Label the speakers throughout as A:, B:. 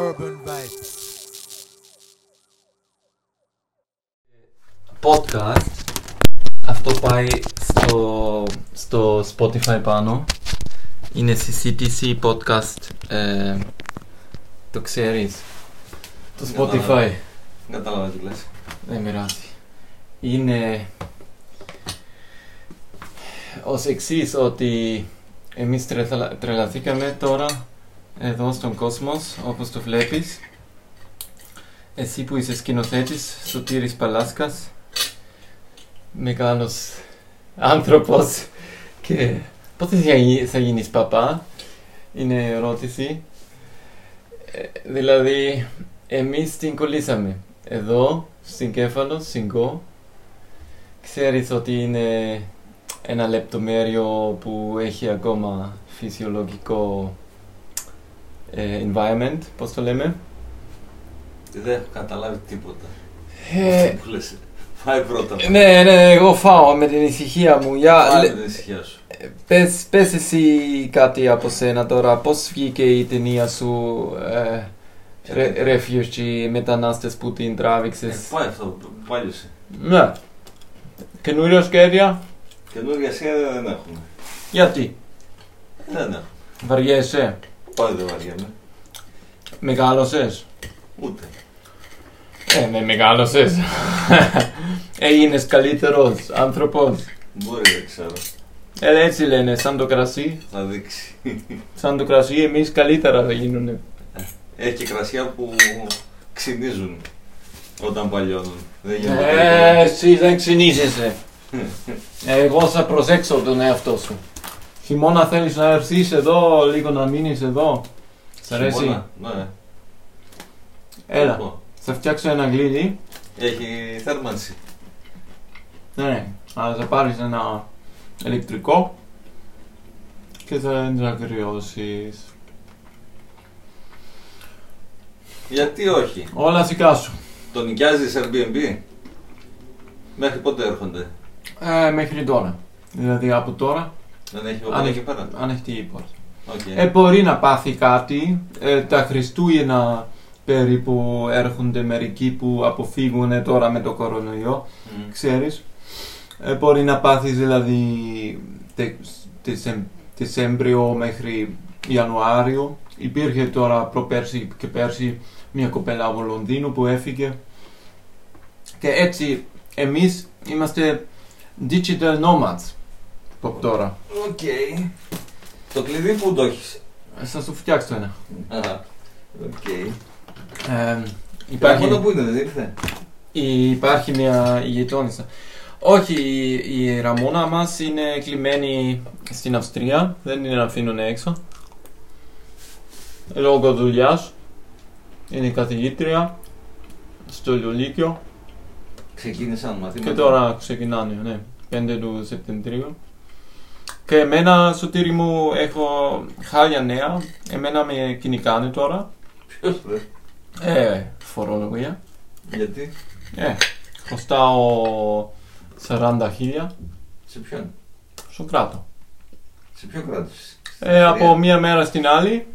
A: Urban Vibes.
B: podcast. Αυτό πάει στο, στο Spotify πάνω. Είναι συζήτηση podcast. Ε, το ξέρεις. Το Spotify.
C: Κατάλαβα τι λες.
B: Δεν μοιράζει. Είναι ως εξής ότι εμείς τρελα- τρελαθήκαμε τώρα εδώ στον κόσμος, όπως το βλέπεις. Εσύ που είσαι σκηνοθέτης, Σωτήρης Παλάσκας, μεγάλος άνθρωπος και πότε θα, γι- θα γίνεις παπά, είναι ερώτηση. Ε, δηλαδή, εμείς την κολλήσαμε. Εδώ, στην Κέφαλο, συγκό. Ξέρεις ότι είναι ένα λεπτομέριο που έχει ακόμα φυσιολογικό ε, environment, πώς το λέμε;
C: Δεν έχω καταλάβει τίποτα.
B: Ε,
C: Αυτό που λες. Φάει πρώτα.
B: ναι, ναι, εγώ φάω με την ησυχία μου. Για,
C: Φάει
B: λε-
C: την ησυχία σου.
B: πες, πες εσύ κάτι από σένα τώρα. Πώς βγήκε η ταινία σου ε,
C: Ποια
B: ρε,
C: ταινία;
B: Refugee, μετανάστες που την
C: Ε,
B: τράβηξες.
C: Πάει αυτό, πάλιωσε.
B: Ναι. Καινούριο σχέδια.
C: Καινούργια σχέδια δεν έχουμε.
B: Γιατί;
C: Δεν έχουμε.
B: Βαριέσαι;
C: Πάλι δεν βαριέμαι.
B: Μεγάλωσες.
C: Ούτε.
B: Ε, ναι, μεγάλωσες. Έγινες καλύτερος άνθρωπος.
C: Μπορεί δεν ξέρω.
B: Ε, έτσι λένε, σαν το κρασί.
C: Θα δείξει.
B: Σαν το κρασί εμείς καλύτερα θα γίνουνε.
C: Έχει και κρασιά που ξυνίζουν όταν παλιώνουν. Δεν γίνεται.
B: Ε, εσύ δεν ξυνίζεσαι. Εγώ θα προσέξω τον εαυτό σου. Χειμώνα θέλεις να έρθεις εδώ, λίγο να μείνεις εδώ. Σ' αρέσει.
C: Χειμώνα, Ναι.
B: Έλα,
C: Λοιπόν,
B: θα φτιάξω ένα γλύδι.
C: Έχει θέρμανση.
B: Ναι, ναι. Αλλά θα πάρεις ένα ηλεκτρικό και θα θα κρυώσεις.
C: Γιατί όχι;
B: Όλα δικά σου.
C: Το νοικιάζεις Airbnb; Μέχρι πότε έρχονται;
B: Ε, μέχρι τώρα. Δηλαδή από τώρα,
C: Δεν έχει
B: αν
C: οπότε
B: έχει,
C: εκεί πέρα;
B: ανοιχτή η πόρτα.
C: Οκ.
B: Ε, μπορεί να πάθει κάτι. Ε, τα Χριστούγεννα περίπου έρχονται μερικοί που αποφύγουν τώρα με το κορονοϊό.
C: Μμ.
B: Ξέρεις. Ε, μπορεί να πάθεις δηλαδή τε, Δεσεμ- Δεσέμβριο μέχρι Ιανουάριο. Υπήρχε τώρα προπέρσι και πέρσι μια κοπέλα από Λονδίνο που έφυγε. Και έτσι εμείς είμαστε digital nomads από τώρα.
C: Οκ. Το κλειδί που το έχεις.
B: Ε, Θα σου φτιάξω ένα.
C: Αχα. Οκ.
B: Ε,
C: Υπάρχει...
B: υπάρχει,
C: που είναι, δεν ήρθε;
B: υπάρχει μια γειτόνισσα. Όχι, η, η Ραμόνα μας είναι κλειμένη στην Αυστρία. Δεν την αφήνουν έξω. Λόγω δουλειάς. Είναι καθηγήτρια στο Λυκείο
C: Ξεκίνησαν μαθήματα.
B: και τώρα ξεκινάνε, ναι, 5 του Σεπτεμβρίου. Και εμένα, Σωτήρι μου, έχω χάλια νέα. Εμένα με κυνηγάνε τώρα.
C: Ποιος ρε;
B: Ε, φορολογία.
C: Γιατί;
B: Ε, χρωστάω 40 χίλια
C: Σε ποιον;
B: στο κράτο.
C: Σε ποιο κράτος. Στην
B: Ε,
C: Αυστρία;
B: από μία μέρα στην άλλη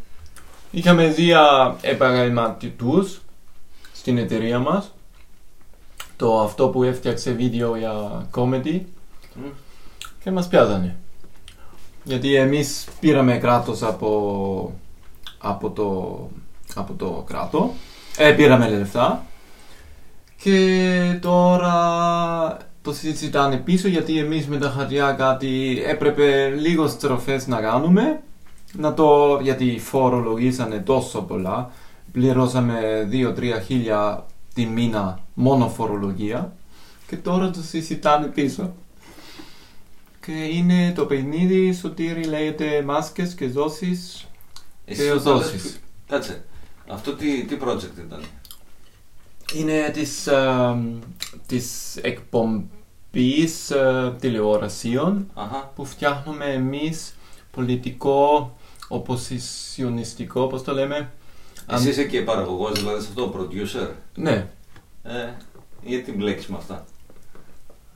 B: είχαμε δύο επαγγελματικούς στην εταιρεία μας. Το αυτό που έφτιαξε βίντεο για comedy
C: Μμ.
B: και μας πιάζανε. Γιατί εμείς πήραμε κράτος από, από, το, από το κράτο, ε, πήραμε λεφτά. Και τώρα το συζητάνε πίσω γιατί εμείς με τα χαρτιά κάτι έπρεπε λίγος στροφές να κάνουμε. Να το, γιατί φορολογήσανε τόσο πολλά. Πληρώσαμε 2-3 χίλια τη μήνα μόνο φορολογία. Και τώρα το συζητάνε πίσω. Και είναι το παιχνίδι, Σωτήρι λέγεται μάσκες και δόσεις
C: Εσύ
B: και
C: όταν
B: δόσεις.
C: λες- Κάτσε. Αυτό τι, τι project ήταν;
B: Είναι της, ε, της εκπομπής ε, τηλεορασίων
C: Αχα.
B: που φτιάχνουμε εμείς πολιτικό, οποσισιονιστικό, πώς το λέμε.
C: Εσύ είσαι και παραγωγός, δηλαδή σε αυτό, producer;
B: Ναι,
C: Ε, γιατί μπλέκεις με αυτά;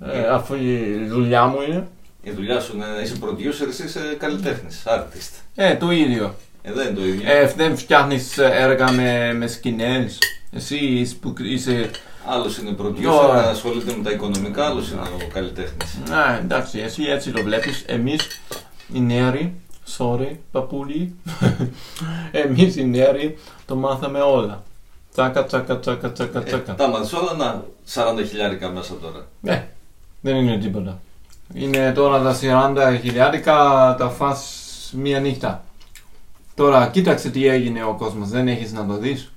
B: ε, αφού η δουλειά μου είναι.
C: Η δουλειά σου είναι να είσαι producer, εσύ είσαι καλλιτέχνης, artist.
B: Ε, το ίδιο.
C: Ε, δεν είναι το ίδιο.
B: Ε, δεν φτιάχνεις έργα με, με σκηνές. Εσύ που είσαι.
C: Άλλος είναι producer,
B: Ωραία.
C: ασχολείται με τα οικονομικά, άλλος είναι ο καλλιτέχνης.
B: Α, εντάξει, εσύ έτσι το βλέπεις. Εμείς οι νέοι, sorry, παππούλοι. Εμείς οι νέοι το μάθαμε όλα. Τσάκα, τσάκα, τσάκα, τσάκα, τσάκα.
C: Ε, τα μάθεις όλα να 40 χιλιάρικα μέσα τώρα.
B: Ναι, δεν είναι τίποτα. Είναι τώρα τα 40 χιλιάρικα τα φας μία νύχτα. Τώρα κοίταξε τι έγινε ο κόσμος, δεν έχεις να το δεις.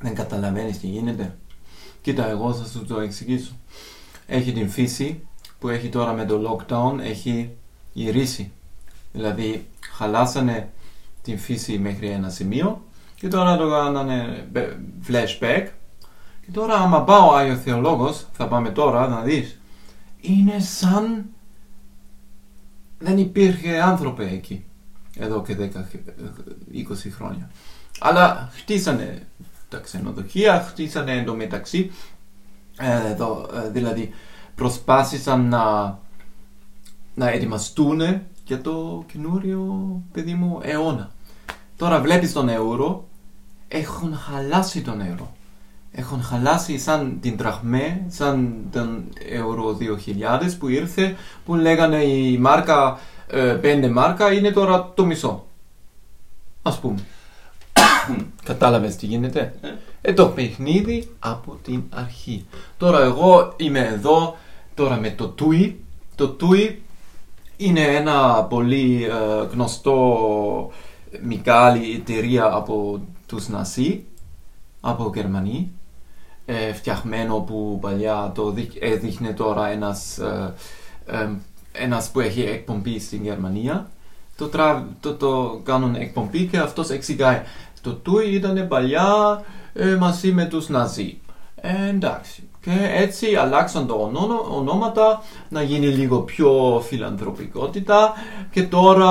B: Δεν καταλαβαίνεις τι γίνεται. Κοίτα, εγώ θα σου το εξηγήσω. Έχει την φύση που έχει τώρα με το lockdown, έχει γυρίσει. Δηλαδή χαλάσανε την φύση μέχρι ένα σημείο και τώρα το κάνανε μπε- flashback και τώρα άμα πάω ο Άγιο Θεολόγος, θα πάμε τώρα να δεις, είναι σαν δεν υπήρχε άνθρωπο εκεί εδώ και 10, 20 χρόνια. Αλλά χτίσανε τα ξενοδοχεία, χτίσανε εντωμεταξύ, ε, εδώ, ε, δηλαδή προσπάθησαν να, να ετοιμαστούν για το καινούριο παιδί μου αιώνα. Τώρα βλέπεις τον ευρώ, έχουν χαλάσει τον ευρώ. Έχουν χαλάσει σαν την τραχμέ, σαν τον ευρώ 2000 που ήρθε, που λέγανε η μάρκα, ε, 5 μάρκα είναι τώρα το μισό. Ας πούμε. Κατάλαβες τι γίνεται; Ε, το παιχνίδι από την αρχή. Τώρα εγώ είμαι εδώ τώρα με το TUI. Το TUI είναι ένα πολύ ε, γνωστό μεγάλη εταιρεία από τους Ναζί, από Γερμανοί. Ε, φτιαχμένο που παλιά το δείχ- έδειχνε τώρα ένας, ε, ε, ένας που έχει εκπομπή στην Γερμανία. Το, τρα, το, το κάνουν εκπομπή και αυτός εξηγάει. Το TUI ήταν παλιά ε, μαζί με τους Ναζί. Ε, εντάξει. Και έτσι αλλάξαν το ονό- ονόματα να γίνει λίγο πιο φιλανθρωπικότητα και τώρα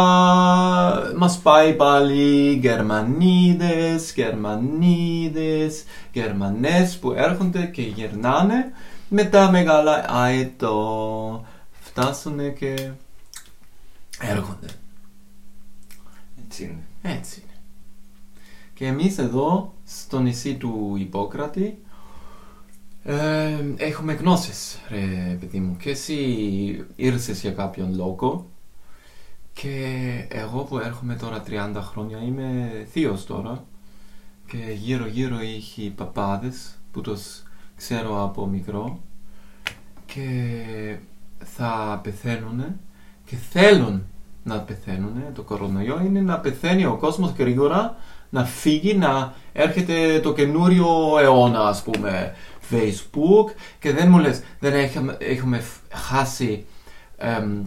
B: μας πάει πάλι Γερμανίδες, Γερμανίδες, Γερμανές που έρχονται και γυρνάνε με τα μεγάλα αετό. Φτάσουνε και έρχονται.
C: Έτσι είναι.
B: Έτσι είναι. Και εμείς εδώ στο νησί του Ιππόκρατη ε, έχουμε γνώσεις ρε παιδί μου και εσύ ήρθες για κάποιον λόγο και εγώ που έρχομαι τώρα 30 χρόνια είμαι θείος τώρα και γύρω γύρω είχε παπάδες που τους ξέρω από μικρό και θα πεθαίνουν και θέλουν να πεθαίνουν. Το κορονοϊό είναι να πεθαίνει ο κόσμος γρήγορα, να φύγει, να έρχεται το καινούριο αιώνα ας πούμε Facebook και δεν μου λες δεν έχουμε, έχουμε φ- χάσει εμ,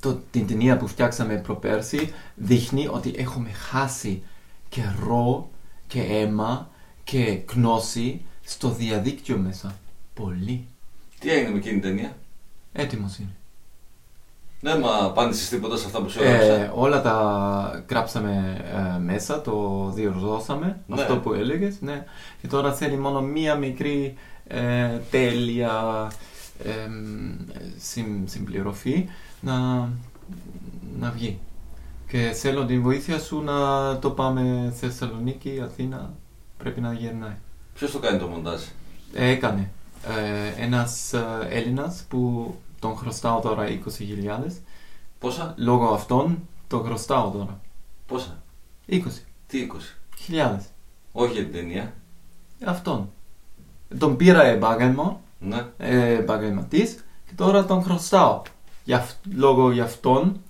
B: το, την ταινία που φτιάξαμε προπέρσι δείχνει ότι έχουμε χάσει καιρό και αίμα και γνώση στο διαδίκτυο μέσα. Πολύ.
C: Τι έγινε με εκείνη την ταινία;
B: Έτοιμος είναι.
C: Δεν μα απάντησες τίποτα σε αυτά που σου
B: Ε,
C: έγραψα.
B: όλα τα γράψαμε ε, μέσα, το διορθώσαμε,
C: Ναι.
B: αυτό που έλεγες, ναι. Και τώρα θέλει μόνο μία μικρή ε, τέλεια εμ, συμ- συμπληρωμή να, να βγει. Και θέλω την βοήθεια σου να το πάμε Θεσσαλονίκη, Αθήνα, πρέπει να γυρνάει.
C: Ποιος το κάνει το μοντάζ;
B: Έκανε ε, ένας ε, Έλληνας που τον χρωστάω τώρα 20.000
C: Πόσα,
B: Λόγω αυτών το χρωστάω τώρα.
C: πόσα;
B: 20
C: Τι 20.
B: χιλιάδες.
C: Όχι για την ταινία.
B: Αυτόν. Τον πήρα επάγγελμα,
C: Ναι.
B: ε, επαγγελματής και τώρα τον χρωστάω. Για, αυ- λόγω γι' αυτόν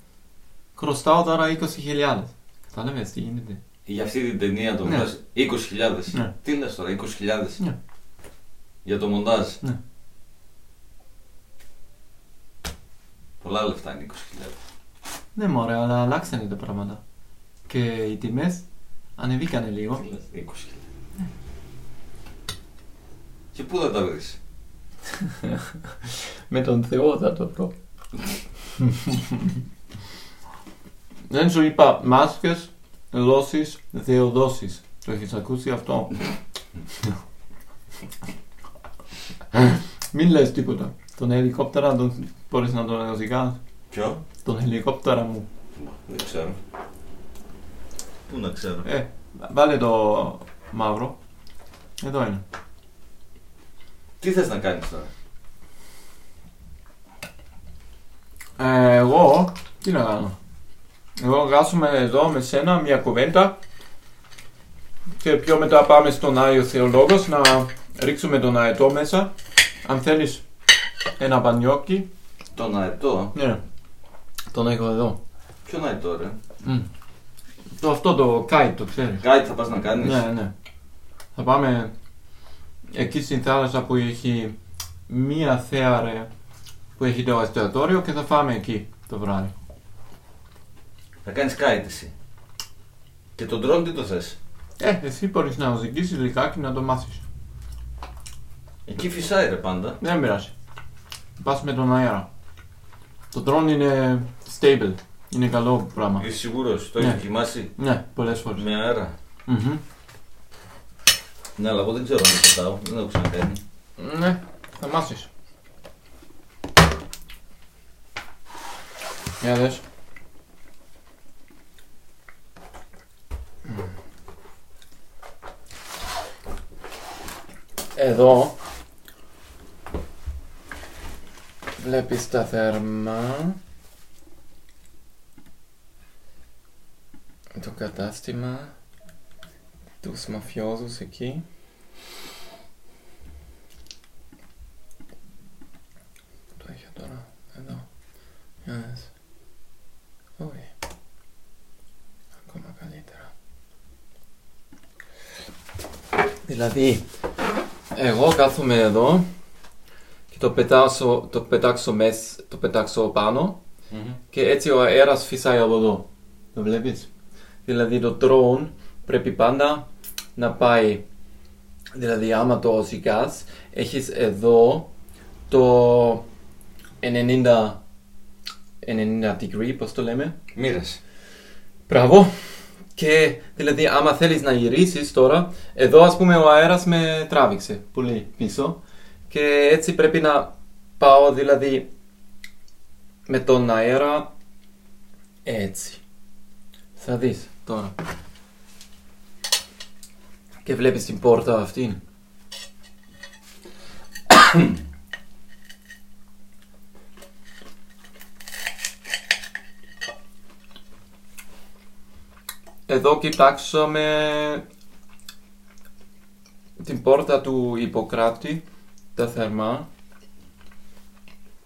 B: χρωστάω τώρα 20.000. Κατάλαβες τι γίνεται;
C: Για αυτή την ταινία το
B: Ναι.
C: μοντάζ 20.000.
B: Ναι.
C: Τι λες τώρα, 20.000.
B: Ναι.
C: Για το μοντάζ.
B: Ναι.
C: Πολλά λεφτά είναι 20.000.
B: Ναι μωρέ, αλλά αλλάξανε τα πράγματα. Και οι τιμές ανεβήκανε λίγο.
C: Τι λες, 20.000. Και πού θα τα βρεις;
B: Με τον Θεό θα το βρω. Δεν σου είπα μάσκες, δόσεις, δεοδόσεις. Το έχεις ακούσει αυτό; Μην λες τίποτα. Τον ελικόπτερα τον μπορείς να τον οδηγάς.
C: Ποιο;
B: Τον ελικόπτερα μου.
C: Δεν ξέρω. Πού να ξέρω;
B: Ε, βάλε το μαύρο. Εδώ είναι.
C: Τι θες να κάνεις τώρα;
B: Ε, εγώ, τι να κάνω. Εγώ γάσουμε εδώ με σένα μια κουβέντα και πιο μετά πάμε στον Άγιο Θεολόγος να ρίξουμε τον αετό μέσα. Αν θέλεις ένα πανιόκι,
C: Τον αετό.
B: ναι, τον έχω εδώ.
C: Ποιον αετό ρε;
B: Μμ. Το αυτό το κάιτ το ξέρεις.
C: Κάτι θα πας να κάνεις;
B: Ναι, ναι. Θα πάμε εκεί στην θάλασσα που έχει μία θέα ρε, που έχει το εστιατόριο και θα πάμε εκεί το βράδυ.
C: Θα κάνεις kite εσύ. Και τον drone τι το θες;
B: Ε, εσύ μπορείς να οδηγήσεις λιγάκι να το μάθεις.
C: Εκεί φυσάει ρε πάντα.
B: Δεν πειράζει. Πας με τον αέρα. Το drone είναι stable. Είναι καλό πράγμα.
C: Είσαι σίγουρος; Το
B: Ναι.
C: έχεις δοκιμάσει;
B: Ναι, πολλές φορές.
C: Με αέρα;
B: Μμμ.
C: Ναι, αλλά εγώ δεν ξέρω να το πετάω. Δεν έχω ξανακάνει.
B: Ναι, θα μάθεις. Για δες. Εδώ βλέπεις τα θερμά το κατάστημα τους μαφιόζους εκεί Το έχει τώρα. Εδώ. Για δες. Όχι. Ακόμα καλύτερα. Δηλαδή, εγώ κάθομαι εδώ και το πετάξω, το πετάξω, μες, το πετάξω πάνω και έτσι ο αέρας φυσάει από εδώ. Το βλέπεις. Δηλαδή το drone πρέπει πάντα να πάει Δηλαδή άμα το ζυγάς έχεις εδώ το 90 90 degree, πώς το λέμε.
C: Μοίρασε.
B: Μπράβο. Και δηλαδή άμα θέλεις να γυρίσεις τώρα, εδώ ας πούμε ο αέρας με τράβηξε πολύ πίσω και έτσι πρέπει να πάω δηλαδή με τον αέρα έτσι. Θα δεις τώρα. Και βλέπεις την πόρτα αυτήν. Εδώ κοιτάξαμε την πόρτα του Ιπποκράτη, τα θερμά.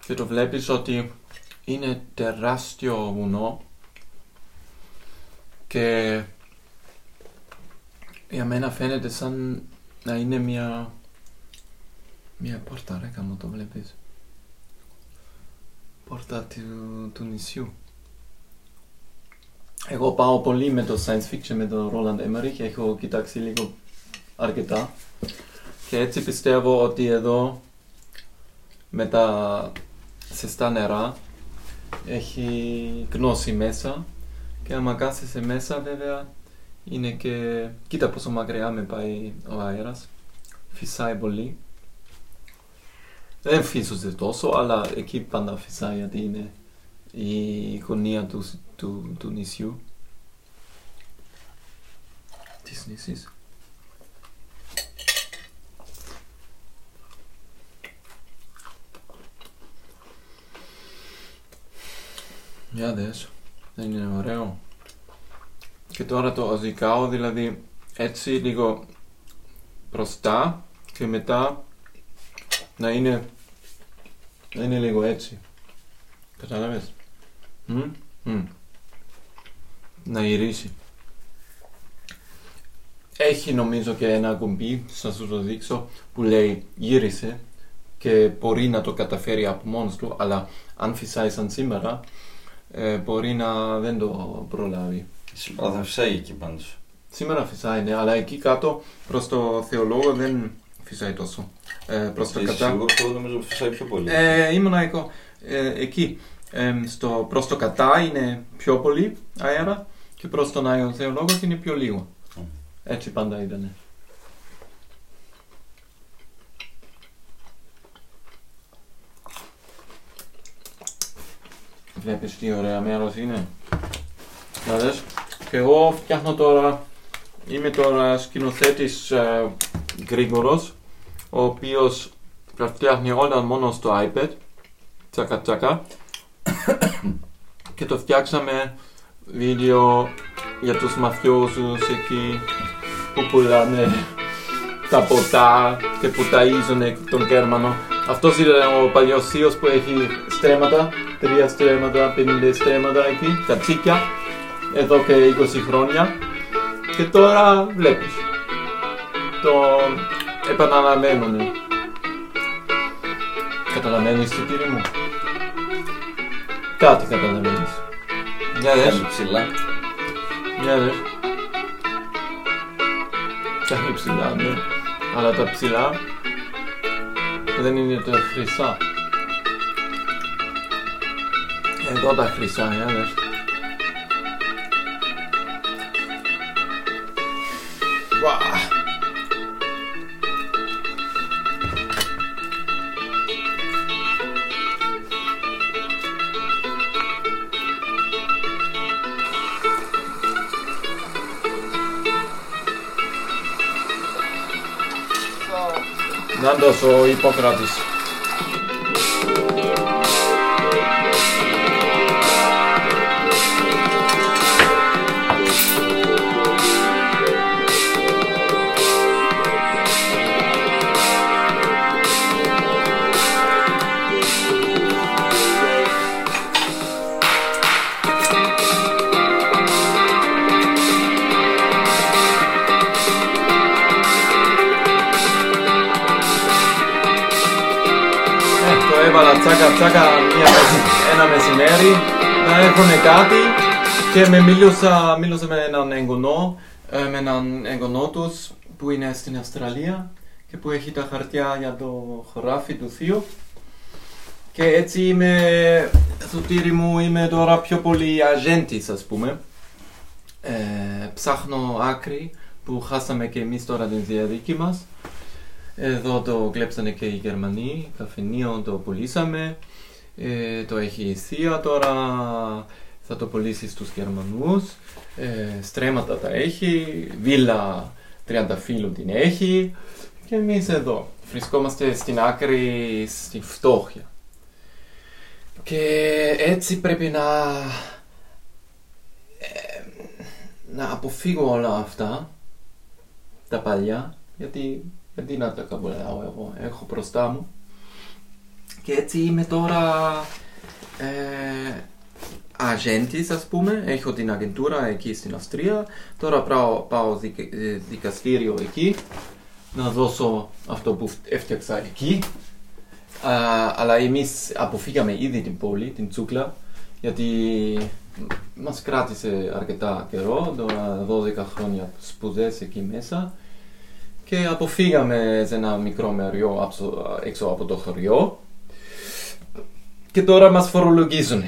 B: Και το βλέπεις ότι είναι τεράστιο βουνό. Και για μένα φαίνεται σαν να είναι μια μια πόρτα ρε καμώ το βλέπεις. Πόρτα του, του νησιού. Εγώ πάω πολύ με το science fiction με τον Roland Emmerich έχω κοιτάξει λίγο αρκετά και έτσι πιστεύω ότι εδώ με τα ζεστά νερά έχει γνώση μέσα και άμα κάθεσαι μέσα βέβαια είναι και... Κοίτα πόσο μακριά με πάει ο αέρας. Φυσάει πολύ. Δεν φύσωσε τόσο, αλλά εκεί πάντα φυσάει γιατί είναι η γωνία του, του, του νησιού. Της νησής. Για δες. Δεν είναι ωραίο. Και τώρα το οδικάω δηλαδή έτσι λίγο μπροστά και μετά να είναι, να είναι λίγο έτσι. Κατάλαβες; Μμ, μμ. Να γυρίσει. Έχει νομίζω και ένα κουμπί, θα σου το δείξω, που λέει γύρισε και μπορεί να το καταφέρει από μόνος του, αλλά αν φυσάει σαν σήμερα, ε, μπορεί να δεν το προλάβει.
C: Σήμερα θα φυσάει εκεί πάντως.
B: Σήμερα φυσάει, ναι, αλλά εκεί κάτω προς το θεολόγο δεν φυσάει τόσο. Ε, προς το
C: Είσαι
B: κατά.
C: σίγουρος εγώ νομίζω φυσάει πιο πολύ;
B: Ε, ήμουνα εγώ, ε, εκεί. Ε, στο, προς το κατά είναι πιο πολύ αέρα και προς τον Άγιο Θεολόγο είναι πιο λίγο.
C: Μμ.
B: Έτσι πάντα ήταν. Βλέπεις τι ωραία μέρος είναι. Να δες. Και εγώ φτιάχνω τώρα, είμαι τώρα σκηνοθέτης ε, Γρήγορος, ο οποίος τα φτιάχνει όλα μόνο στο iPad, τσακα τσακα. και το φτιάξαμε βίντεο για τους μαφιόζους εκεί που πουλάνε τα ποτά και που ταΐζουν τον Κέρμανο. Αυτός είναι ο παλιός θείος που έχει στρέμματα, τρία στρέμματα, πενήντα στρέμματα εκεί, τα τσίκια, εδώ και 20 χρόνια. Και τώρα βλέπεις. Το επαναλαμβάνουν. Καταλαβαίνεις τι κύριε μου; Κάτι καταλαβαίνεις. Για δες.
C: Κάνει ψηλά.
B: Για δες. Κάνει ψηλά, ναι. Αλλά τα ψηλά δεν είναι τα χρυσά. Εδώ τα χρυσά, για δες. Βα. Νάντος τσάκα τσάκα μια μεση- ένα μεσημέρι να έχουν κάτι και με μίλησα, μίλησα με έναν εγγονό, ε, με έναν εγγονό τους που είναι στην Αυστραλία και που έχει τα χαρτιά για το χωράφι του θείου. Και έτσι είμαι, στο τύρι μου είμαι τώρα πιο πολύ αζέντης ας πούμε. Ε, ψάχνω άκρη που χάσαμε και εμείς τώρα την διαδίκη μας. Εδώ το κλέψανε και οι Γερμανοί, καφενείο το πουλήσαμε. Ε, το έχει η θεία τώρα, θα το πουλήσει στους Γερμανούς. Ε, στρέμματα τα έχει, βίλα 30 φίλου την έχει. Και εμείς εδώ βρισκόμαστε στην άκρη, στη φτώχεια. Και έτσι πρέπει να... ε, να αποφύγω όλα αυτά, τα παλιά, γιατί γιατί να τα καμπολάω εγώ, έχω μπροστά μου. Και έτσι είμαι τώρα ε, αγέντης ας πούμε, έχω την αγεντούρα εκεί στην Αυστρία. Τώρα πάω, πάω δικ- ε, δικαστήριο εκεί, να δώσω αυτό που έφτιαξα εκεί. Α, αλλά εμείς αποφύγαμε ήδη την πόλη, την Τσούκλα, γιατί μας κράτησε αρκετά καιρό, τώρα 12 χρόνια σπουδές εκεί μέσα και αποφύγαμε σε ένα μικρό μεριό άψο- έξω από το χωριό και τώρα μας φορολογίζουν.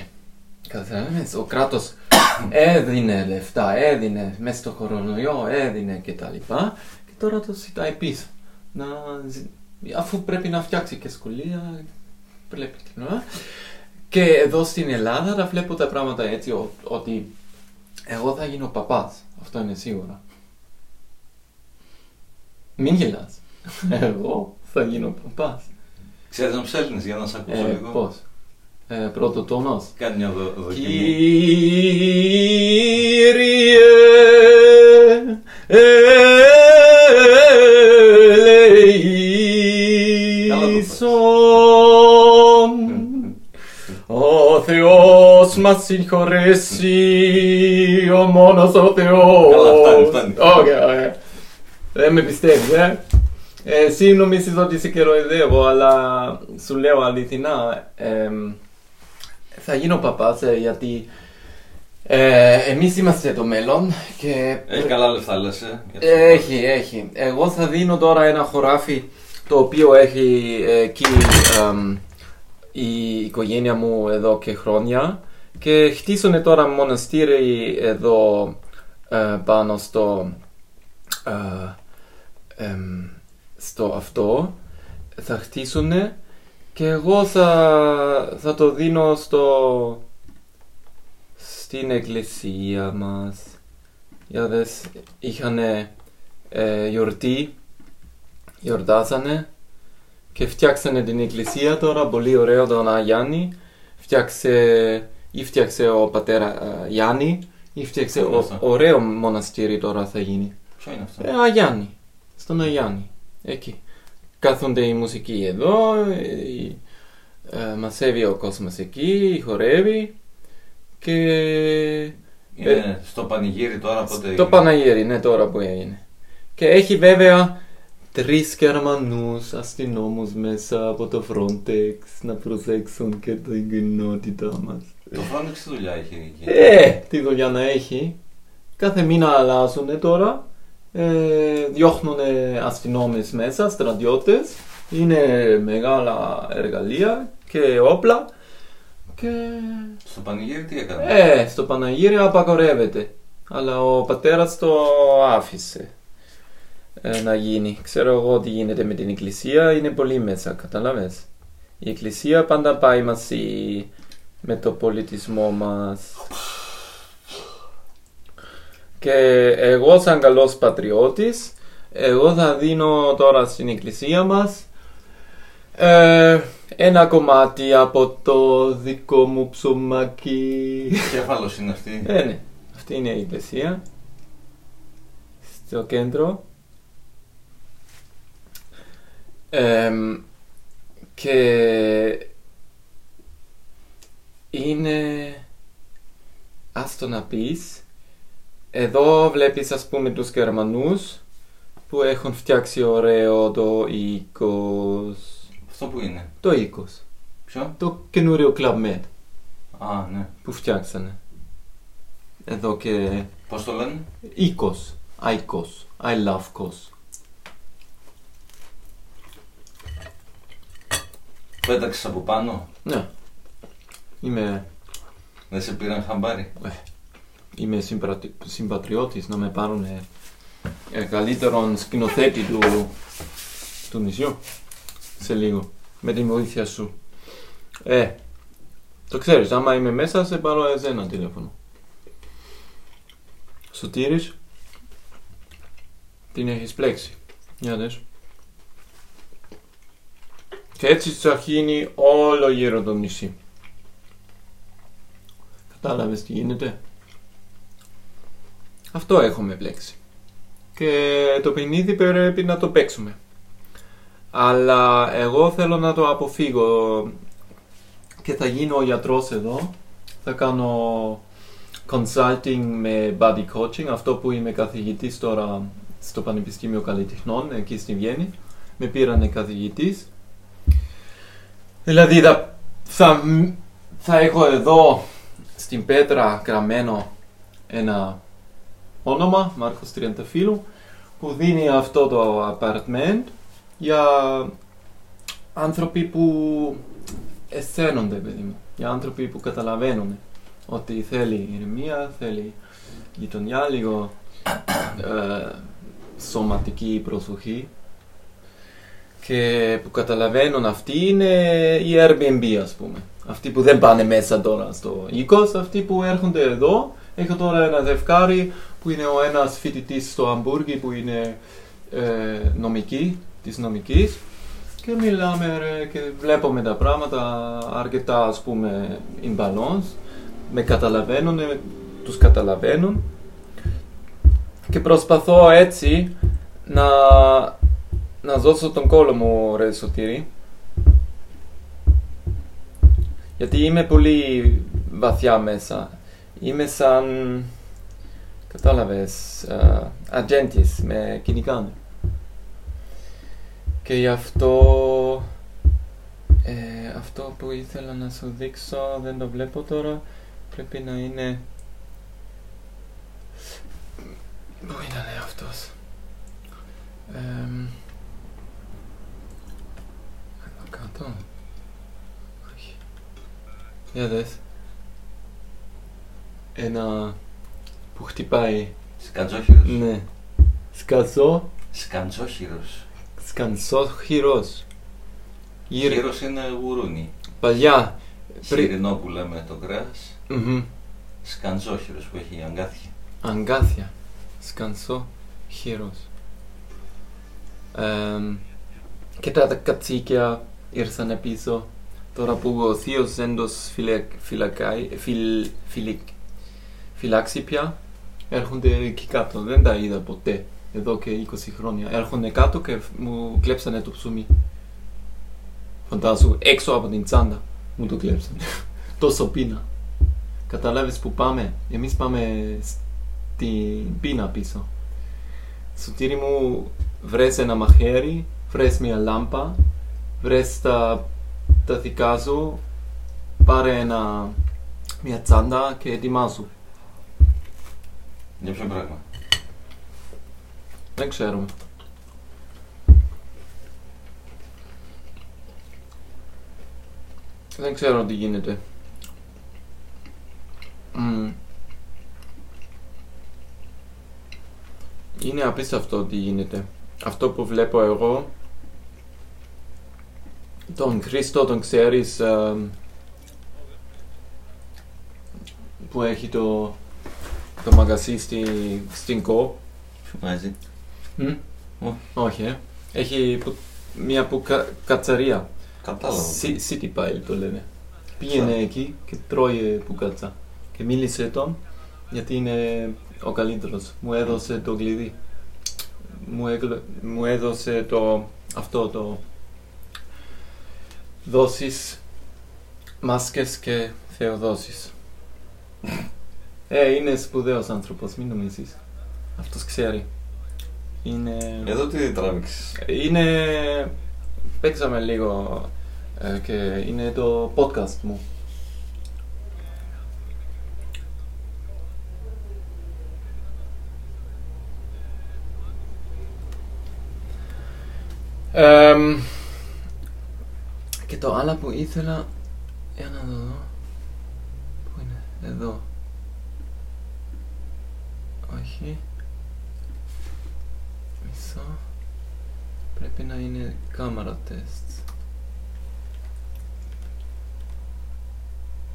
B: Καταλαβαίνεις, ο κράτος έδινε λεφτά, έδινε μέσα στο κορονοϊό, έδινε και τα λοιπά και τώρα το ζητάει πίσω. Να, ζη- αφού πρέπει να φτιάξει και σχολεία, πρέπει και να... Και εδώ στην Ελλάδα τα βλέπω τα πράγματα έτσι ο- ότι εγώ θα γίνω παπάς, αυτό είναι σίγουρα. Μην γελάς. Εγώ θα γίνω παπάς.
C: Ξέρεις να ψέλνεις για να σε ακούσω
B: Ε,
C: λίγο.
B: πώς; Ε, πρώτο τόνος.
C: Κάνει μια δο- δοκιμή.
B: Κύριε
C: Καλά το πας.
B: ελέησον ο Θεός μας συγχωρέσει ο μόνος ο Θεός
C: Καλά, φτάνει, φτάνει.
B: Οκ, ωραία. Δεν με πιστεύεις, ε. ε εσύ νομίζεις ότι σε κοροϊδεύω, αλλά σου λέω αληθινά. Εμ, θα γίνω παπάς ε, γιατί ε, εμείς είμαστε το μέλλον και
C: Έχει καλά λεφτά λες, ε. για τους
B: έχει, έχει. Εγώ θα δίνω τώρα ένα χωράφι το οποίο έχει ε, εκεί εμ, η οικογένεια μου εδώ και χρόνια και χτίσουνε τώρα μοναστήρι εδώ ε, πάνω στο ε, εμ, στο αυτό θα χτίσουνε και εγώ θα, θα το δίνω στο στην εκκλησία μας Για δες, είχαν ε, γιορτή, γιορτάσανε και φτιάξανε την εκκλησία τώρα, πολύ ωραίο τον Αγιάννη. Φτιάξε, ή φτιάξε ο πατέρα ε, Γιάννη, ή φτιάξε
C: Πού είναι
B: ο,
C: αυτό;
B: ωραίο μοναστήρι τώρα θα γίνει.
C: Ποιο είναι αυτό;
B: Ε, Αγιάννη, στον Αγιάννη, εκεί. Κάθονται οι μουσικοί εδώ, ε, η- ε, μαζεύει ο κόσμος εκεί, χορεύει και
C: Είναι στο πανηγύρι τώρα πότε.
B: το
C: έγινε;
B: Παναγύρι, ναι, τώρα που έγινε. Και έχει βέβαια τρεις Γερμανούς αστυνόμους μέσα από το Frontex να προσέξουν και την κοινότητα μας.
C: Το Frontex τι δουλειά έχει εκεί;
B: Ε, τι δουλειά να έχει. Κάθε μήνα αλλάζουν τώρα. Ε, διώχνουν αστυνόμες μέσα, στρατιώτες. Είναι μεγάλα εργαλεία και όπλα. Και
C: Στο πανηγύρι τι έκανε;
B: ε, στο Παναγύρι απαγορεύεται. Αλλά ο πατέρας το άφησε ε, να γίνει. Ξέρω εγώ τι γίνεται με την εκκλησία, είναι πολύ μέσα, καταλάβες; Η εκκλησία πάντα πάει μαζί με το πολιτισμό μας. Και εγώ σαν καλός πατριώτης, εγώ θα δίνω τώρα στην εκκλησία μας ε, ένα κομμάτι από το δικό μου ψωμάκι.
C: Κέφαλο είναι αυτή.
B: Ε, ναι. Αυτή είναι η εκκλησία. Στο κέντρο. Εμ, και είναι ας το να πεις εδώ βλέπεις ας πούμε τους Γερμανούς που έχουν φτιάξει ωραίο το οίκος
C: Αυτό που είναι;
B: το οίκος
C: Ποιο;
B: το καινούριο Club Med
C: Α, ναι.
B: που φτιάξανε εδώ και
C: Πώς το λένε;
B: οίκος Άικος I love κος
C: Πέταξες από πάνω;
B: ναι είμαι
C: Δεν σε πήραν χαμπάρι;
B: Είμαι συμπρατι... συμπατριώτης να με πάρουν ε, ε, καλύτερον σκηνοθέτη του, του νησιού σε λίγο με τη βοήθεια σου. Ε, το ξέρεις, άμα είμαι μέσα σε πάρω εσένα τηλέφωνο. Σωτήρης, την έχεις πλέξει. Για δες. Και έτσι τσαχύνει όλο γύρω το νησί. Κατάλαβες τι γίνεται; Αυτό έχουμε πλέξει. Και το παιχνίδι πρέπει να το παίξουμε. Αλλά εγώ θέλω να το αποφύγω και θα γίνω ο γιατρός εδώ. Θα κάνω consulting με body coaching, αυτό που είμαι καθηγητής τώρα στο Πανεπιστήμιο Καλλιτεχνών εκεί στη Βιέννη. Με πήρανε καθηγητής. Δηλαδή θα, θα, θα έχω εδώ στην πέτρα γραμμένο ένα όνομα, Μάρκος Τριανταφύλου, που δίνει αυτό το apartment για άνθρωποι που αισθάνονται, παιδί μου. Για άνθρωποι που καταλαβαίνουν ότι θέλει ηρεμία, θέλει γειτονιά, λίγο ε, σωματική προσοχή και που καταλαβαίνουν αυτοί είναι η Airbnb ας πούμε. Αυτοί που δεν πάνε μέσα τώρα στο οίκος, αυτοί που έρχονται εδώ. Έχω τώρα ένα ζευκάρι που είναι ο ένας φοιτητής στο Αμβούργη που είναι ε, νομική, της νομικής και μιλάμε ρε, και βλέπουμε τα πράγματα αρκετά ας πούμε in balance. Με καταλαβαίνουν, με- τους καταλαβαίνουν και προσπαθώ έτσι να, να δώσω τον κόλλο μου ρε Σωτήρη γιατί είμαι πολύ βαθιά μέσα. Είμαι σαν, κατάλαβες, uh, ατζέντης, με κυνηγάνε. Και γι' αυτό, ε, αυτό που ήθελα να σου δείξω, δεν το βλέπω τώρα, πρέπει να είναι... Πού ήταν αυτός. Εμ, εδώ κάτω. Όχι. Για δες. Ένα που χτυπάει.
C: Σκαντζόχυρο.
B: Ναι. Σκαζό.
C: Σκαντζόχυρο.
B: Σκανσόχυρος. Γύρω.
C: Χείρος είναι γουρούνι.
B: Παλιά. Πρι...
C: Χοιρινό που λέμε το κρέα.
B: Μμμ.
C: Σκαντζόχυρο που έχει αγκάθια.
B: Αγκάθια. σκανσό χείρος. Ε, και τα κατσίκια ήρθαν πίσω. Τώρα που ο θείος Ζέντος φυλακ, φυλακάει, φιλ, φιλικ, φυλάξει πια, έρχονται εκεί κάτω. Δεν τα είδα ποτέ εδώ και 20 χρόνια. Έρχονται κάτω και μου κλέψανε το ψωμί. Φαντάζομαι έξω από την τσάντα μου το κλέψανε. Τόσο πείνα. Καταλάβεις που πάμε; Εμείς πάμε στην πείνα πίσω. Στο τύρι μου βρες ένα μαχαίρι, βρες μια λάμπα, βρες τα, τα δικά σου, πάρε ένα, μια τσάντα και ετοιμάσου.
C: Για ποιο πράγμα;
B: Δεν ξέρουμε. Δεν ξέρω τι γίνεται. Μμμ. Είναι απίστευτο τι γίνεται. Αυτό που βλέπω εγώ, τον Χρήστο τον ξέρεις ε, που έχει το, το μαγαζί στη, στην ΚΟ.
C: Ποιο μάζει.
B: Μμ.
C: Ω.
B: Όχι, ε. Έχει που- μια που κα, κατσαρία.
C: Κατάλαβα.
B: Σι- City Pile το λένε. Πήγαινε εκεί και τρώει πουκάτσα. Και μίλησε τον γιατί είναι ο καλύτερος. Μου έδωσε το κλειδί. Μου, έγλε- μου έδωσε το αυτό το δόσεις, μάσκες και θεοδόσεις. Ε, είναι σπουδαίος άνθρωπος, μην νομίζεις. Αυτός ξέρει. Είναι...
C: Εδώ τι τράβηξες;
B: Είναι... Παίξαμε λίγο ε, και είναι το podcast μου. Εμ, και το άλλο που ήθελα... Για να το δω. Πού είναι, εδώ. Όχι. Μισό. Πρέπει να είναι κάμερα τεστ.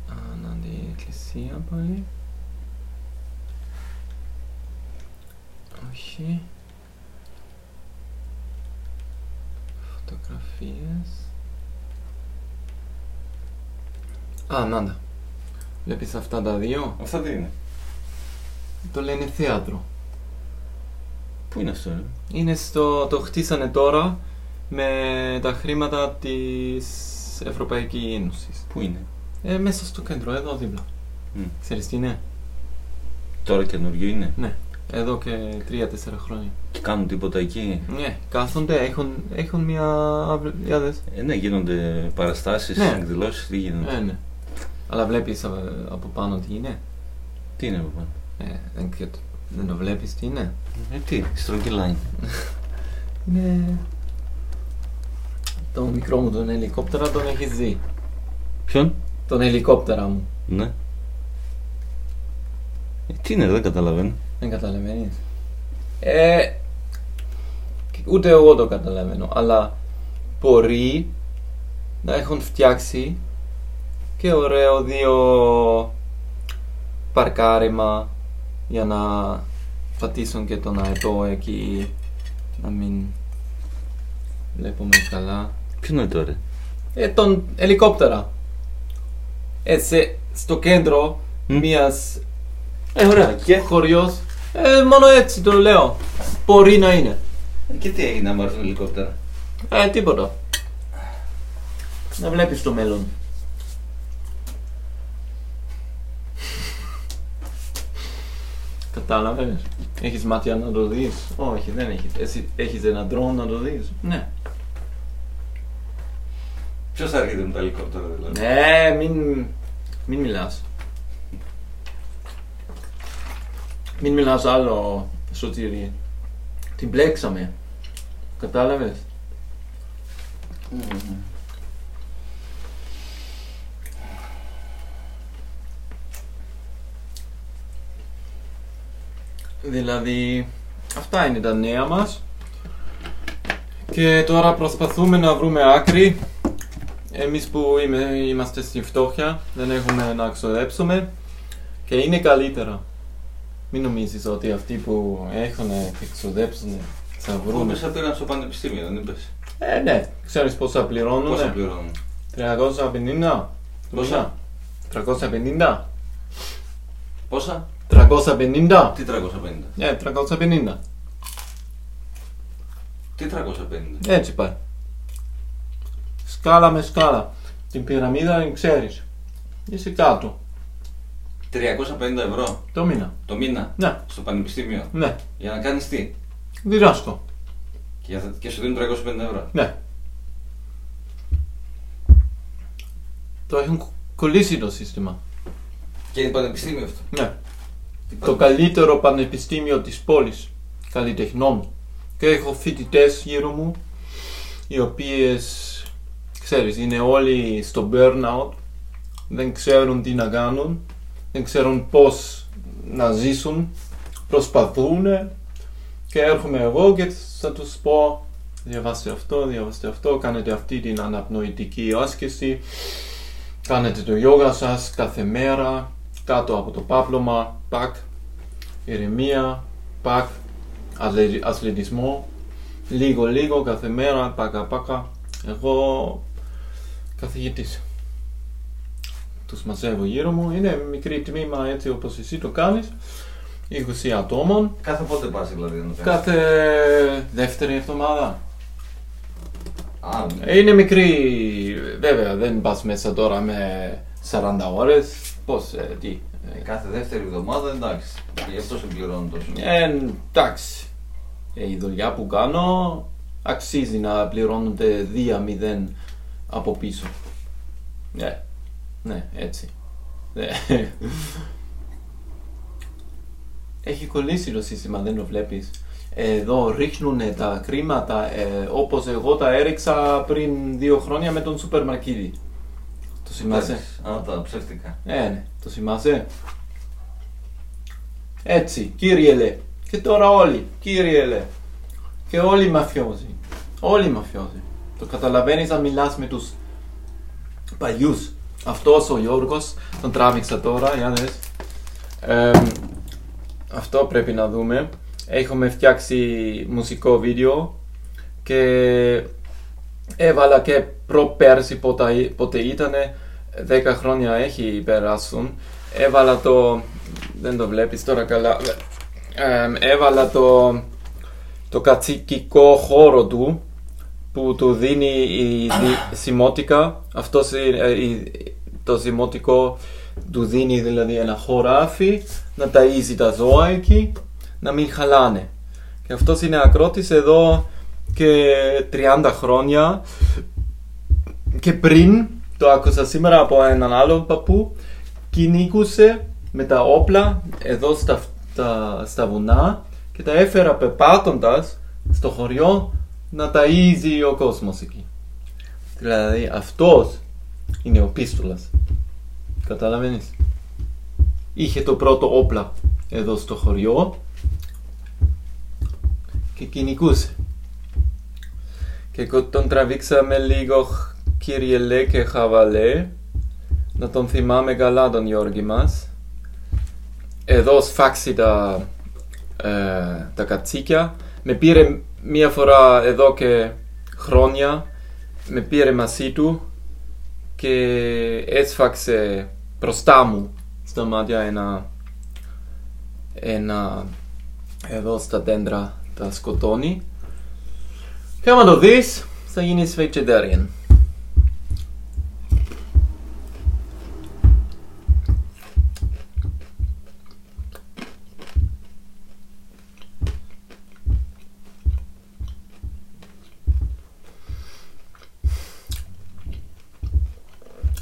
B: Ανάντι εκκλησία πάλι. Όχι. Φωτογραφίες. Α, νάντα. Βλέπεις αυτά τα δύο;
C: Αυτά τι είναι.
B: Το λένε θέατρο.
C: Πού είναι αυτό, ε;
B: Είναι στο, το χτίσανε τώρα με τα χρήματα της Ευρωπαϊκής Ένωσης.
C: Πού είναι;
B: Ε, μέσα στο κέντρο, εδώ δίπλα.
C: Μμ.
B: Ξέρεις τι είναι;
C: Τώρα καινούριο είναι;
B: Ναι. Εδώ και τρία-τέσσερα χρόνια.
C: Και κάνουν τίποτα εκεί;
B: Ναι, κάθονται, έχουν, έχουν μια αυλ- για δες.
C: Ε, ναι, γίνονται παραστάσεις,
B: Ναι.
C: εκδηλώσεις, τι γίνονται.
B: Ε, ναι. Αλλά βλέπεις α, από πάνω τι είναι.
C: Τι είναι από πάνω;
B: Ε, δεν, και το- δεν το βλέπεις τι είναι;
C: Ε, τι, στρογγυλά είναι.
B: Είναι... Το μικρό μου τον ελικόπτερα τον έχεις δει.
C: Ποιον;
B: Τον ελικόπτερα μου.
C: Ναι. Ε, τι είναι, δεν καταλαβαίνω.
B: Δεν καταλαβαίνεις. Ε, ούτε εγώ το καταλαβαίνω, αλλά μπορεί να έχουν φτιάξει και ωραίο δύο παρκάριμα για να πατήσουν και τον αετό εκεί να μην βλέπουμε καλά.
C: Ποιο είναι τώρα.
B: Ε, τον ελικόπτερα. Έτσι, στο κέντρο
C: Μμ.
B: μιας
C: Ε, ωραία. Και,
B: χωριός. Ε, μόνο έτσι το λέω. Μπορεί να είναι.
C: και τι έγινε άμα έρθουν ελικόπτερα;
B: Ε, τίποτα. Να βλέπεις το μέλλον. Κατάλαβες. Έχεις μάτια να το δεις. Όχι, δεν έχεις. Εσύ έχεις ένα drone να το δεις. Ναι.
C: Ποιος θα έρχεται με τα ελικόπτερα δηλαδή;
B: Ναι, μην, μην μιλάς. Μην μιλάς άλλο, Σωτήρη. Την μπλέξαμε. Κατάλαβες;
C: Μμμ.
B: Δηλαδή, αυτά είναι τα νέα μας. Και τώρα προσπαθούμε να βρούμε άκρη. Εμείς που είμαι, είμαστε στη φτώχεια, δεν έχουμε να ξοδέψουμε. Και είναι καλύτερα. Μην νομίζεις ότι αυτοί που έχουν και ξοδέψουν θα
C: Πού
B: βρουν.
C: είπες πήραν στο πανεπιστήμιο, δεν είπες.
B: Ε, ναι. Ξέρεις πόσα πληρώνουν.
C: Πόσα πληρώνουν;
B: 350.
C: Πόσα;
B: 350.
C: Πόσα;
B: 350.
C: Τι 350.
B: Ναι, 350.
C: Τι 350.
B: Έτσι πάει. Σκάλα με σκάλα. Την πυραμίδα την ξέρεις. Είσαι κάτω.
C: 350 ευρώ
B: Το μήνα.
C: το μήνα;
B: Ναι,
C: στο πανεπιστήμιο;
B: ναι.
C: Για να κάνεις τι;
B: Διδάσκω.
C: Και, για- και σου δίνουν 350 ευρώ.
B: Ναι. Το έχουν κο- κολλήσει το σύστημα.
C: Και είναι πανεπιστήμιο αυτό;
B: Ναι.
C: Τι
B: Το
C: πάνε-
B: καλύτερο πανεπιστήμιο της πόλης. Καλλιτεχνών. Και έχω φοιτητές γύρω μου. Οι οποίες, ξέρεις, είναι όλοι στο burnout. Δεν ξέρουν τι να κάνουν. Δεν ξέρουν πώς να ζήσουν. Προσπαθούν. Και έρχομαι εγώ και θα τους πω διαβάστε αυτό, διαβάστε αυτό, κάνετε αυτή την αναπνοητική άσκηση, κάνετε το γιόγα σας κάθε μέρα, κάτω από το πάπλωμα, πακ, ηρεμία, πακ, αθλη- αθλητισμό, λίγο λίγο κάθε μέρα, πάκα πάκα, εγώ καθηγητής. Τους μαζεύω γύρω μου, είναι μικρή τμήμα έτσι όπως εσύ το κάνεις, 20 ατόμων,
C: Κάθε πότε πας δηλαδή να το κάνεις;
B: κάθε δεύτερη εβδομάδα.
C: Α, ναι.
B: Ε, Είναι μικρή, βέβαια δεν πας μέσα τώρα με 40 ώρες, πώς, ε, τι.
C: Ε, κάθε δεύτερη εβδομάδα εντάξει. Γι' αυτό σε πληρώνουν τόσο.
B: Ε, εντάξει, Ε, η δουλειά που κάνω αξίζει να πληρώνονται 2-0 από πίσω. Ναι, ναι, έτσι. Ναι. Έχει κολλήσει το σύστημα, δεν το βλέπεις. Εδώ ρίχνουν τα χρήματα ε, όπως εγώ τα έριξα πριν δύο χρόνια με τον σούπερ μαρκίδι. Το θυμάσαι.
C: Εντάξει. Α, τα ψεύτικα.
B: Ε, ναι, το θυμάσαι. Έτσι, κύριε Λε. Και τώρα όλοι, κύριε Λε. Και όλοι μαφιόζοι. Όλοι μαφιόζοι. Το καταλαβαίνεις αν μιλάς με τους παλιούς. Αυτός ο Γιώργος, τον τράβηξα τώρα, για δες. Εμ, αυτό πρέπει να δούμε. Έχουμε φτιάξει μουσικό βίντεο και έβαλα και προπέρσι πότε, πότε ήτανε 10 χρόνια έχει περάσουν έβαλα το δεν το βλέπεις τώρα καλά Εμ, έβαλα το το κατσικικό χώρο του που του δίνει η δι- σημότικα αυτός είναι, ε, η- το σημότικο του δίνει δηλαδή ένα χωράφι να ταΐζει τα ζώα εκεί να μην χαλάνε. Και αυτός είναι ακρότης εδώ και 30 χρόνια και πριν το άκουσα σήμερα από έναν άλλον παππού κυνηγούσε με τα όπλα εδώ στα, τα- στα βουνά και τα έφερα πεπάτοντας στο χωριό να ταΐζει ο κόσμος εκεί. Δηλαδή αυτός είναι ο πίστολας. Καταλαβαίνεις; Είχε το πρώτο όπλα εδώ στο χωριό και κυνηγούσε. Και εγώ τον τραβήξαμε λίγο κύριε Λέ και Χαβαλέ να τον θυμάμαι καλά τον Γιώργη μας. Εδώ σφάξει τα, ε, τα κατσίκια. Με πήρε μία φορά εδώ και χρόνια. Με πήρε μαζί του και έσφαξε μπροστά μου στα μάτια ένα, ένα εδώ στα δέντρα τα σκοτώνει. Και άμα το δεις, θα γίνεις vegetarian.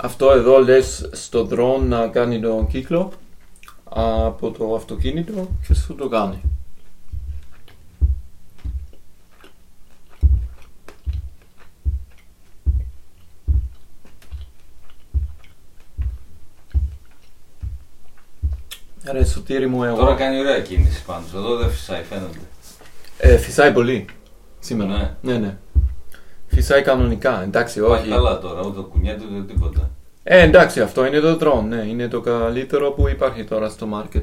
B: Αυτό εδώ λες στο drone να κάνει τον κύκλο από το αυτοκίνητο και σου το κάνει. Ρε σωτήρι μου εγώ.
C: Τώρα κάνει ωραία κίνηση πάνω σου. Εδώ δεν φυσάει, φαίνεται.
B: Ε, φυσάει πολύ σήμερα.
C: Ναι.
B: ναι. ναι. Φυσάει κανονικά, εντάξει,
C: Πάει
B: όχι.
C: καλά τώρα, ούτε κουνιέται ούτε τίποτα.
B: Ε, εντάξει, αυτό είναι το drone, ναι. Είναι το καλύτερο που υπάρχει τώρα στο market.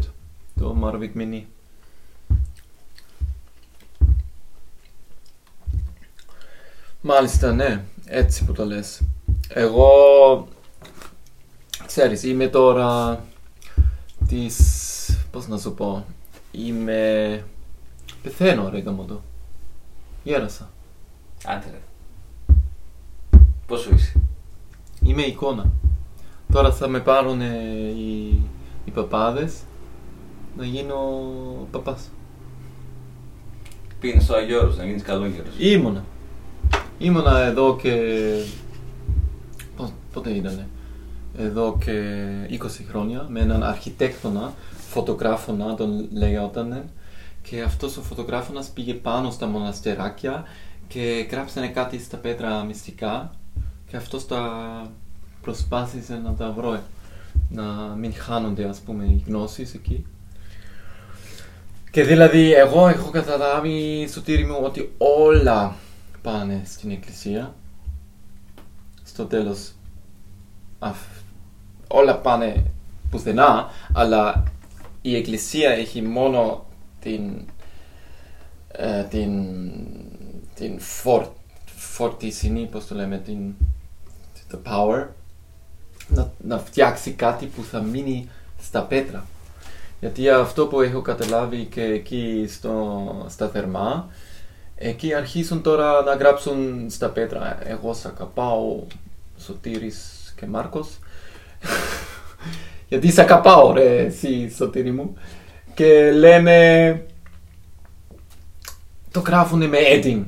B: Το Mavic Mini. Μάλιστα, ναι. Έτσι που το λες. Εγώ, ξέρεις, είμαι τώρα της, πώς να σου πω, είμαι, πεθαίνω ρε γαμώτο. Γέρασα.
C: Άντε ρε. Πόσο είσαι;
B: Είμαι εικόνα. Τώρα θα με πάρουν οι, οι παπάδες να γίνω παπάς.
C: Πήγαινε στο Αγιώρος να γίνεις καλόγερος.
B: Ήμουνα. Ήμουνα εδώ και... Πώς- Πότε ήτανε; Εδώ και 20 χρόνια με έναν αρχιτέκτονα, φωτογράφονα τον λέγονταν και αυτός ο φωτογράφωνας πήγε πάνω στα μοναστεράκια και γράψανε κάτι στα πέτρα μυστικά και αυτός τα προσπάθησε να τα βρω να μην χάνονται ας πούμε οι γνώσεις εκεί. Και δηλαδή εγώ έχω καταλάβει στο τύρι μου ότι όλα πάνε στην εκκλησία στο τέλος αφ- όλα πάνε πουθενά αλλά η εκκλησία έχει μόνο την ε, την την φορ, φορτισινή πώς το λέμε την the power να, να φτιάξει κάτι που θα μείνει στα πέτρα. Γιατί αυτό που έχω καταλάβει και εκεί στο, στα θερμά εκεί αρχίζουν τώρα να γράψουν στα πέτρα. Εγώ σ' αγαπάω Σωτήρης και Μάρκος γιατί σ' αγαπάω ρε εσύ Σωτήρη μου και λένε το γράφουν με edding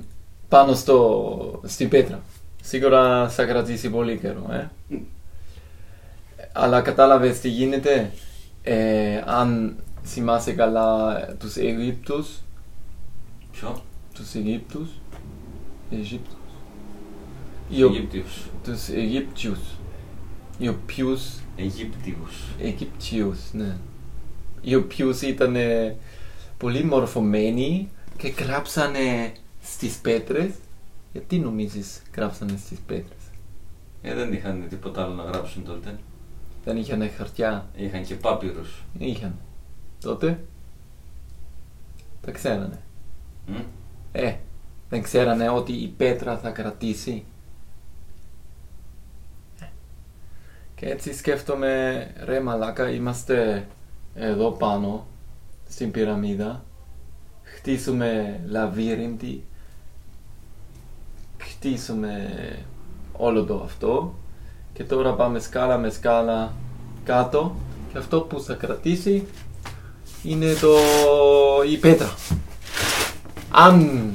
B: πάνω στο, στην πέτρα σίγουρα θα κρατήσει πολύ καιρό ε. Αλλά κατάλαβες τι γίνεται ε, αν θυμάσαι καλά τους Αιγύπτους
C: Ποιο;
B: τους Αιγύπτους Αιγύπτους
C: Τους
B: Οι ο-
C: Αιγύπτιους.
B: τους Αιγύπτιους οι οποίους
C: Αιγύπτιους.
B: Αιγύπτιους ναι οι οποίους ήταν πολύ μορφωμένοι και γράψανε στις πέτρες γιατί νομίζεις γράψανε στις πέτρες;
C: Ε, δεν είχαν τίποτα άλλο να γράψουν τότε.
B: δεν είχαν χαρτιά;
C: Είχαν και πάπυρους.
B: είχαν τότε; Τα ξέρανε
C: Μμ.
B: Ε, δεν ξέρανε ότι η πέτρα θα κρατήσει. Και έτσι σκέφτομαι, ρε μαλάκα, είμαστε εδώ πάνω, στην πυραμίδα. Χτίσουμε λαβύριντι. Χτίσουμε όλο το αυτό. Και τώρα πάμε σκάλα με σκάλα κάτω. Και αυτό που θα κρατήσει είναι το... η πέτρα αν,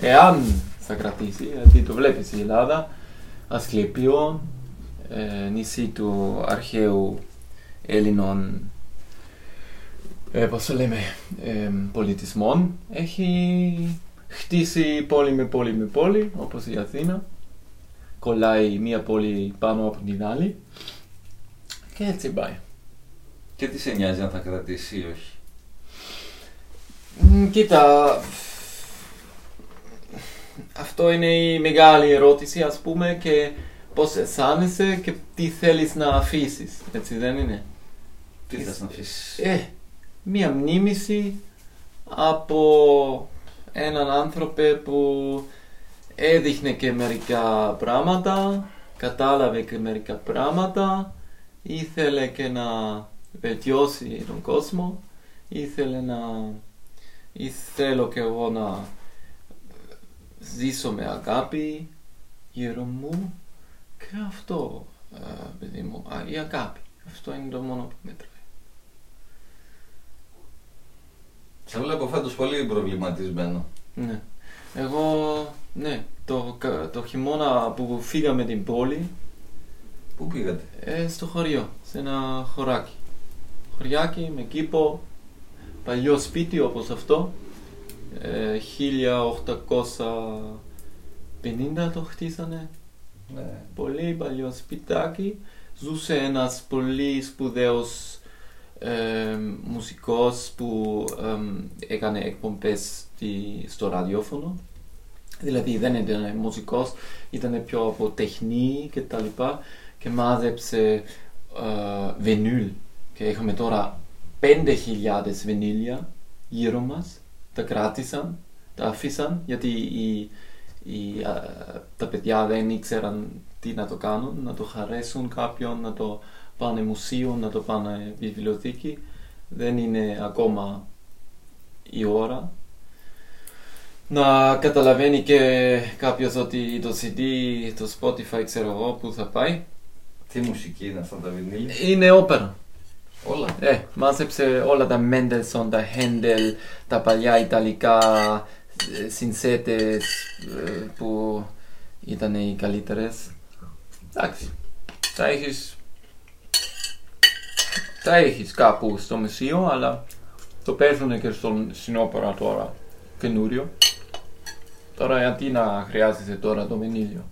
B: εάν θα κρατήσει, γιατί το βλέπεις η Ελλάδα, Ασκληπιών, ε, νησί του αρχαίου Έλληνων, ε, πώς το λέμε, ε, πολιτισμών, έχει χτίσει πόλη με πόλη με πόλη, όπως η Αθήνα, κολλάει μία πόλη πάνω από την άλλη και έτσι πάει.
C: Και τι σε νοιάζει αν θα κρατήσει ή όχι;
B: Μ, Κοίτα, αυτό είναι η μεγάλη ερώτηση ας πούμε και πώς αισθάνεσαι και τι θέλεις να αφήσεις, έτσι δεν είναι;
C: Τι θες να αφήσεις;
B: Ε, μία μνήμηση από έναν άνθρωπο που έδειχνε και μερικά πράγματα, κατάλαβε και μερικά πράγματα, ήθελε και να βελτιώσει τον κόσμο, ήθελε να... ή θέλω και εγώ να ζήσω με αγάπη γύρω μου και αυτό, ε, παιδί μου, α, η αγάπη. Αυτό είναι το μόνο που μετράει.
C: Σε βλέπω φέτος πολύ προβληματισμένο.
B: Ναι. Εγώ, ναι, το, κα- το χειμώνα που φύγαμε την πόλη,
C: Πού πήγατε;
B: ε, στο χωριό, σε ένα χωράκι. Χωριάκι με κήπο, παλιό σπίτι όπως αυτό, ε, 1850 το χτίσανε,
C: Ναι.
B: πολύ παλιό σπιτάκι. Ζούσε ένας πολύ σπουδαίος ε, μουσικός που ε, έκανε εκπομπές στη- στο ραδιόφωνο. Δηλαδή δεν ήταν μουσικός, ήταν πιο από τεχνή και τα λοιπά και μάζεψε ε, βινίλ και είχαμε τώρα 5.000 βινίλια γύρω μας, τα κράτησαν, τα άφησαν γιατί οι, οι, α, τα παιδιά δεν ήξεραν τι να το κάνουν, να το χαρέσουν κάποιον, να το πάνε μουσείο, να το πάνε βιβλιοθήκη. Δεν είναι ακόμα η ώρα. Να καταλαβαίνει και κάποιος ότι το CD, το Spotify, ξέρω εγώ, που θα πάει.
C: Τι μουσική είναι αυτά τα βινίλια.
B: Είναι όπερα.
C: Όλα.
B: Ε, μάζεψε όλα τα Mendelssohn, τα Händel, τα παλιά Ιταλικά ε, συνθέτες ε, που ήταν οι καλύτερες. Εντάξει, τα έχεις, τα έχεις κάπου στο μουσείο, αλλά το παίζουν και στον συνόπερα τώρα καινούριο. Τώρα γιατί να χρειάζεσαι τώρα το βινίλιο.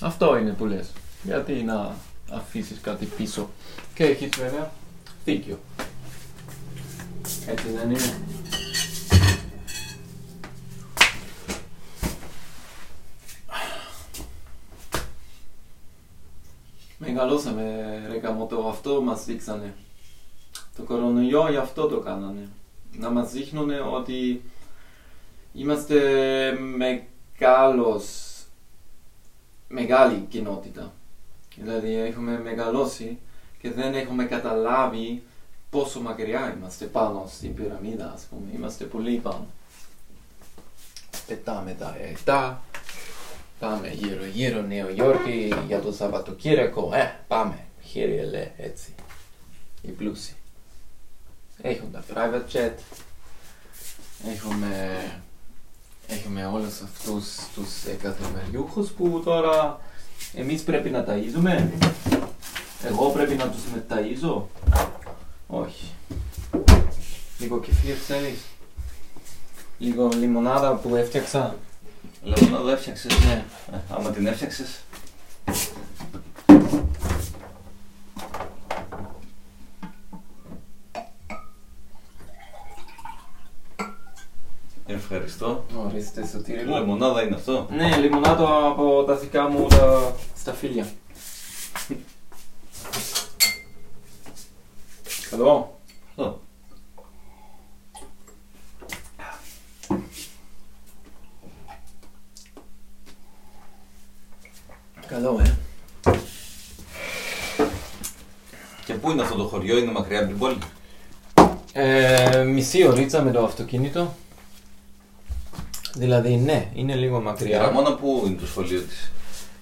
B: Αυτό είναι που λες. Γιατί να αφήσεις κάτι πίσω; Και έχεις βέβαια δίκιο. Έτσι δεν είναι; Μεγαλώσαμε ρε καμώτο, αυτό μας δείξανε. Το κορονοϊό γι' αυτό το κάνανε. Να μας δείχνουν ότι είμαστε μεγάλος, μεγάλη κοινότητα. Δηλαδή έχουμε μεγαλώσει και δεν έχουμε καταλάβει πόσο μακριά είμαστε πάνω στην πυραμίδα, ας πούμε. Είμαστε πολύ πάνω. Πετάμε τα εφτά, πάμε γύρω γύρω Νέο Υόρκη για το Σαββατοκύριακο. Ε, πάμε, χέρι ελέ, έτσι. Οι πλούσιοι. Έχουν τα private jet, έχουμε, έχουμε όλους αυτούς τους εκατομμυριούχους που τώρα εμείς πρέπει να ταΐζουμε. Εγώ πρέπει να τους μεταΐζω. Όχι. Λίγο κεφίρ θέλεις. Λίγο λιμονάδα που έφτιαξα.
C: Λεμονάδα έφτιαξες.
B: Ναι.
C: Ε, άμα την έφτιαξες. Ευχαριστώ.
B: Ορίστε σωτήρι μου.
C: Λεμονάδα είναι αυτό.
B: Ναι, λιμονάδα από τα δικά μου τα στα φίλια. Καλό.
C: Αυτό.
B: Καλό, ε.
C: Και πού είναι αυτό το χωριό, είναι μακριά από την πόλη;
B: ε μισή ωρίτσα με το αυτοκίνητο. Δηλαδή, ναι, είναι λίγο
C: Η
B: μακριά.
C: Ραμόνα πού είναι το σχολείο της;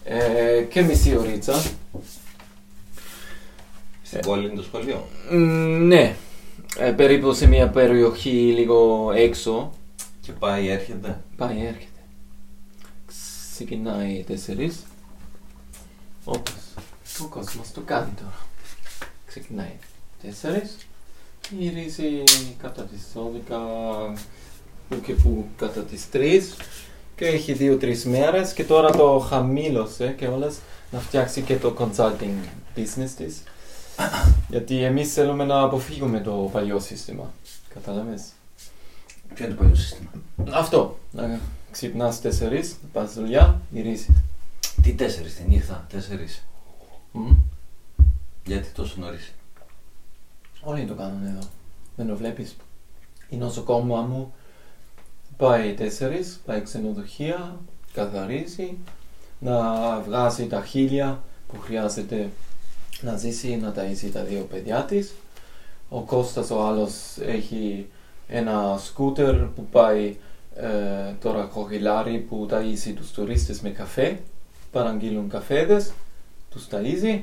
B: Ε, και μισή ωρίτσα.
C: Στην
B: Ε.
C: πόλη είναι το σχολείο;
B: Μ, ναι, ε, περίπου σε μια περιοχή λίγο έξω.
C: Και πάει, έρχεται;
B: Πάει, έρχεται. Ξεκινάει τέσσερις. Όπως ο κόσμος το κάνει τώρα. Ξεκινάει τέσσερις. Γυρίζει κατά τις 12 που και που κατά τις 3 και έχει δύο-τρεις μέρες και τώρα το χαμήλωσε και όλες να φτιάξει και το consulting business της. Γιατί εμείς θέλουμε να αποφύγουμε το παλιό σύστημα. Κατάλαβες;
C: Ποιο είναι το παλιό σύστημα;
B: Αυτό. Να ξυπνάς τέσσερις, να πας δουλειά, γυρίσει.
C: Τι τέσσερις, τη νύχτα, τέσσερις.
B: Μμμ.
C: Γιατί τόσο νωρίς;
B: Όλοι το κάνουν εδώ. Δεν το βλέπεις. Η νοσοκόμα μου πάει τέσσερις, πάει ξενοδοχεία, καθαρίζει, να βγάζει τα χίλια που χρειάζεται να ζήσει, να ταΐσει τα δύο παιδιά της. Ο Κώστας ο άλλος έχει ένα σκούτερ που πάει ε, τώρα κοχυλάρι που ταΐσει τους τουρίστες με καφέ. Παραγγείλουν καφέδες, τους ταΐζει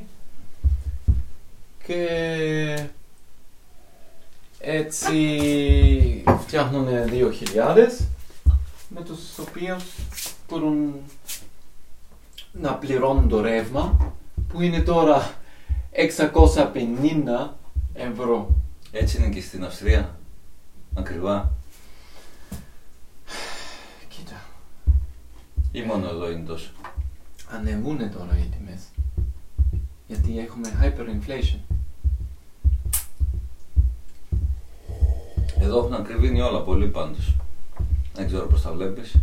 B: και έτσι φτιάχνουν δύο χιλιάδες με τους οποίους μπορούν να πληρώνουν το ρεύμα που είναι τώρα 650 ευρώ.
C: Έτσι είναι και στην Αυστρία. Ακριβά.
B: Κοίτα,
C: Ή μόνο εδώ είναι τόσο.
B: Ανεβούνε τώρα οι τιμές. Γιατί έχουμε hyperinflation.
C: Εδώ έχουν ακριβήνει όλα πολύ πάντως. Δεν ξέρω πώς τα βλέπεις.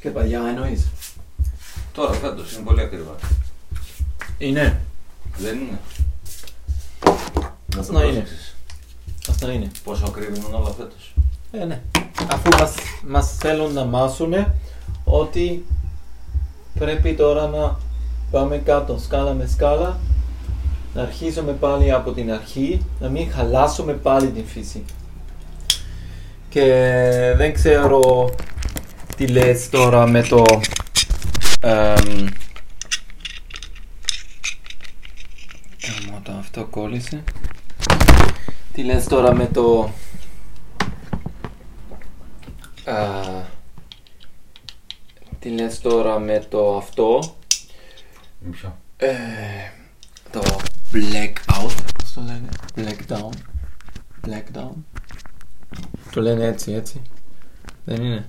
B: Και παλιά εννοείς.
C: Τώρα φέτος είναι πολύ ακριβά.
B: Είναι.
C: Δεν είναι. Να το
B: Να είναι.
C: πρόσεξες.
B: Αυτά είναι.
C: Πόσο κρύβουν όλα φέτος.
B: Ε, ναι. Αφού μας, μας θέλουν να μάσουν ότι πρέπει τώρα να πάμε κάτω σκάλα με σκάλα να αρχίσουμε πάλι από την αρχή, να μην χαλάσουμε πάλι την φύση. Και δεν ξέρω τι λες τώρα με το... εμ, Γαμώ το, αυτό κόλλησε. Τι λες τώρα με το... Α, τι λες τώρα με το αυτό,
C: Με ποιο;
B: ε, το blackout, πώς το λένε, blackdown, blackdown. Το λένε έτσι, έτσι. Δεν είναι.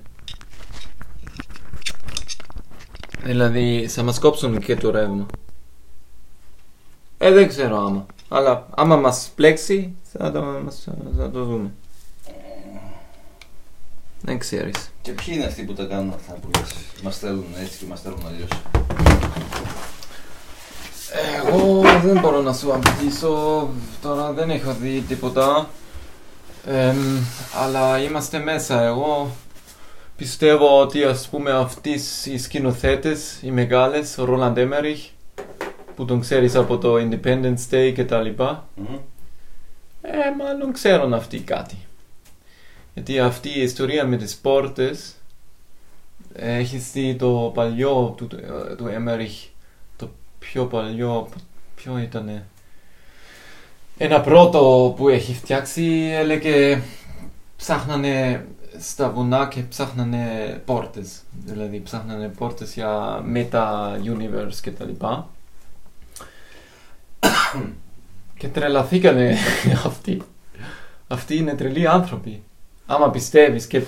B: Δηλαδή, θα μας κόψουν και το ρεύμα. Ε, δεν ξέρω άμα. Αλλά άμα μας πλέξει, θα το, μας, θα το δούμε. Δεν ξέρεις.
C: Και ποιοι είναι αυτοί που τα κάνουν αυτά που λες; Μας θέλουν έτσι και μας θέλουν αλλιώς.
B: Εγώ δεν μπορώ να σου απαντήσω, τώρα δεν έχω δει τίποτα. Εμ, αλλά είμαστε μέσα. Εγώ πιστεύω ότι ας πούμε αυτοί οι σκηνοθέτες, οι μεγάλες, ο Ρόλαντ Έμεριχ, που τον ξέρεις από το Independence Day και τα λοιπά,
C: Μμμ.
B: ε, μάλλον ξέρουν αυτοί κάτι. Γιατί αυτή η ιστορία με τις πόρτες, ε, έχεις δει το παλιό του, του Έμεριχ, το πιο παλιό, ποιο ήτανε. Ένα πρώτο που έχει φτιάξει έλεγε ψάχνανε στα βουνά και ψάχνανε πόρτες. Δηλαδή ψάχνανε πόρτες για meta-universe και τα λοιπά. και τρελαθήκανε αυτοί. Αυτοί είναι τρελοί άνθρωποι. Άμα πιστεύεις και ε,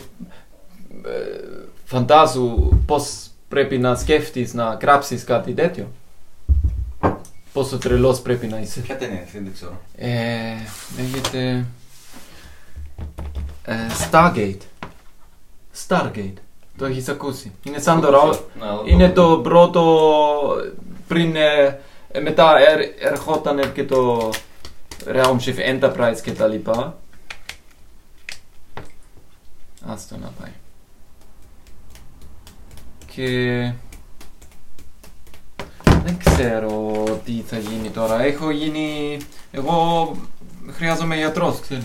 B: φαντάζου πώς πρέπει να σκέφτεις να γράψεις κάτι τέτοιο. Πόσο τρελός πρέπει να είσαι.
C: Ποια ταινία είναι αυτή, δεν ξέρω.
B: Ε, λέγεται ε, Stargate. Stargate. Το έχεις ακούσει. Είναι σαν το ρο...
C: Να, να,
B: Είναι
C: να.
B: το πρώτο πριν ε, ε, μετά ερ, ερχόταν και το Raumschiff Enterprise και τα λοιπά. Άστο να πάει. Και δεν ξέρω τι θα γίνει τώρα. Έχω γίνει... Εγώ χρειάζομαι γιατρός, ξέρεις.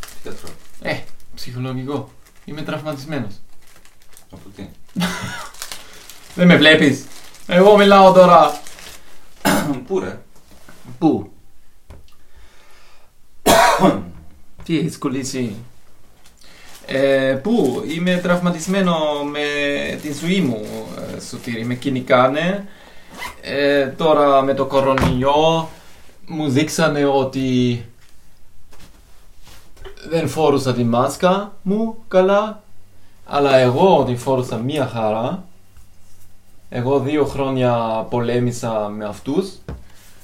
C: Τι τέτοιο.
B: Ε, ψυχολογικό. Είμαι τραυματισμένος.
C: Από τι;
B: Δεν με βλέπεις. Εγώ μιλάω τώρα.
C: Πού ρε;
B: Πού; Τι έχεις κολλήσει; Ε, πού; Είμαι τραυματισμένο με τη ζωή μου, ε, Σωτήρη. Με κυνηγάνε. Ε, τώρα με το κορονοϊό μου δείξανε ότι δεν φόρουσα τη μάσκα μου καλά. Αλλά εγώ την φόρουσα μία χαρά. Εγώ δύο χρόνια πολέμησα με αυτούς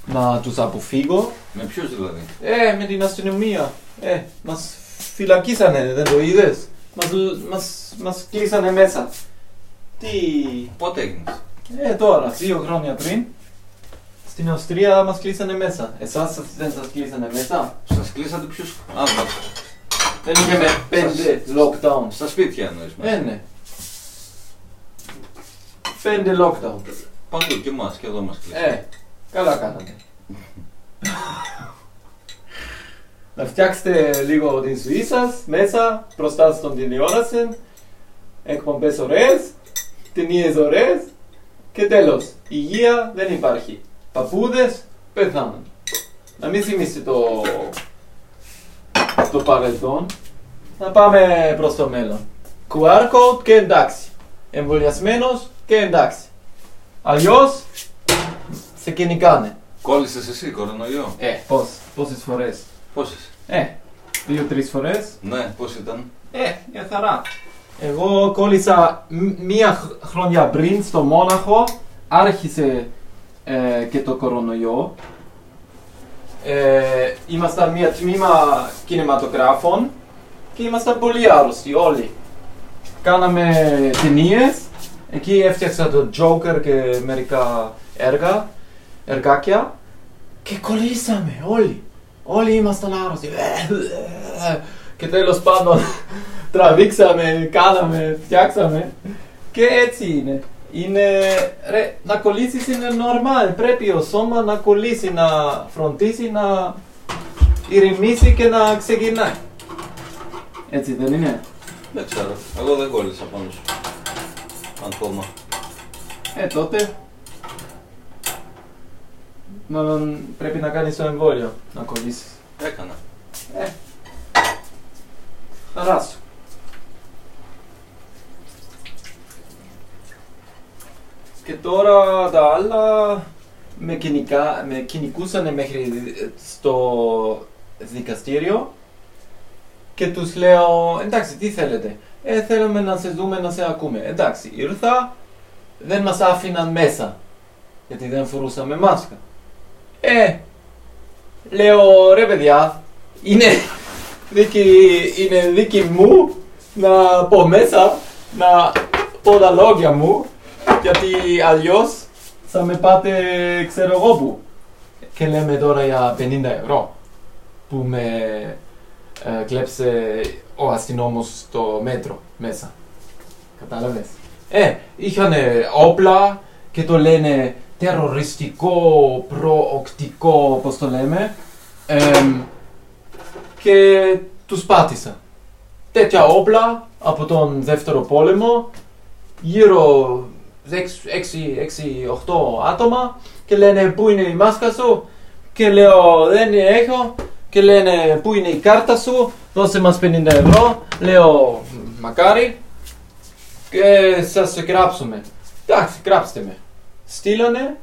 B: να τους αποφύγω.
C: Με ποιους δηλαδή;
B: Ε, με την αστυνομία. Ε, μας φυλακίσανε, δεν το είδες. Μας, μας, μας κλείσανε μέσα. Τι...
C: Πότε έγινες.
B: Ε, τώρα, δύο χρόνια πριν. Στην Αυστρία μας κλείσανε μέσα. Εσάς σας- δεν σας κλείσανε μέσα.
C: Σας κλείσατε ποιους; Α, ναι.
B: Δεν είχαμε πέντε lockdowns.
C: Στα σπίτια εννοείς μέσα.
B: Ε, ναι. Πέντε lockdown.
C: Παντού και εμάς και εδώ μας κλείσατε.
B: Ε, καλά κάνατε. Να φτιάξετε λίγο τη ζωή σας μέσα, μπροστά στον τηλεόραση, εκπομπές ωραίες, ταινίες ωραίες και τέλος. Υγεία δεν υπάρχει. Παππούδες πεθάνουν. Να μην θυμίσετε το, το παρελθόν. Να πάμε προς το μέλλον. QR code και εντάξει. Εμβολιασμένος και εντάξει. Αλλιώς σε κυνηγάνε.
C: Κόλλησες εσύ κορονοϊό;
B: Ε, πώς, πόσες φορές;
C: Πόσες;
B: Ε, δύο-τρεις φορές.
C: Ναι, πώς ήταν;
B: Ε, για χαρά. Εγώ κόλλησα μ- μία χ- χρονιά πριν στο Μόναχο, άρχισε ε, και το κορονοϊό. Ε, ήμασταν μία τμήμα κινηματογράφων και ήμασταν πολύ άρρωστοι όλοι. Κάναμε ταινίες, εκεί έφτιαξα το Joker και μερικά έργα, εργάκια και κολλήσαμε όλοι. Όλοι ήμασταν άρρωστοι. Και τέλος πάντων τραβήξαμε, κάναμε, φτιάξαμε. Και έτσι είναι. Είναι, ρε, να κολλήσεις είναι normal. Πρέπει ο σώμα να κολλήσει, να φροντίσει, να ηρεμήσει και να ξεκινάει. Έτσι δεν είναι;
C: Δεν ξέρω. Εγώ δεν κόλλησα πάνω σου. Ακόμα.
B: Ε, τότε. Μάλλον πρέπει να κάνεις το εμβόλιο, να κολλήσεις.
C: Έκανα.
B: Ε. Χαράς σου. Και τώρα τα άλλα με, κυνικά, με κυνηγούσαν μέχρι στο δικαστήριο και τους λέω εντάξει τι θέλετε; Ε, θέλουμε να σε δούμε, να σε ακούμε. Εντάξει, ήρθα, δεν μας άφηναν μέσα γιατί δεν φορούσαμε μάσκα. Ε, λέω ρε παιδιά, είναι δίκη, είναι δίκη μου να πω μέσα, να πω τα λόγια μου, γιατί αλλιώς θα με πάτε ξέρω εγώ που. Και λέμε τώρα για 50 ευρώ που με ε, κλέψε ο αστυνόμος στο μέτρο μέσα. Κατάλαβες; Ε, είχαν όπλα και το λένε τεροριστικό, προοκτικό, πώς το λέμε. Εμ, και τους πάτησα. Τέτοια όπλα από τον δεύτερο πόλεμο, γύρω 6-8 άτομα και λένε πού είναι η μάσκα σου; Και λέω δεν έχω και λένε πού είναι η κάρτα σου, δώσε μας 50 ευρώ, λέω μακάρι και σας γράψουμε. Εντάξει, γράψτε με. Στείλανε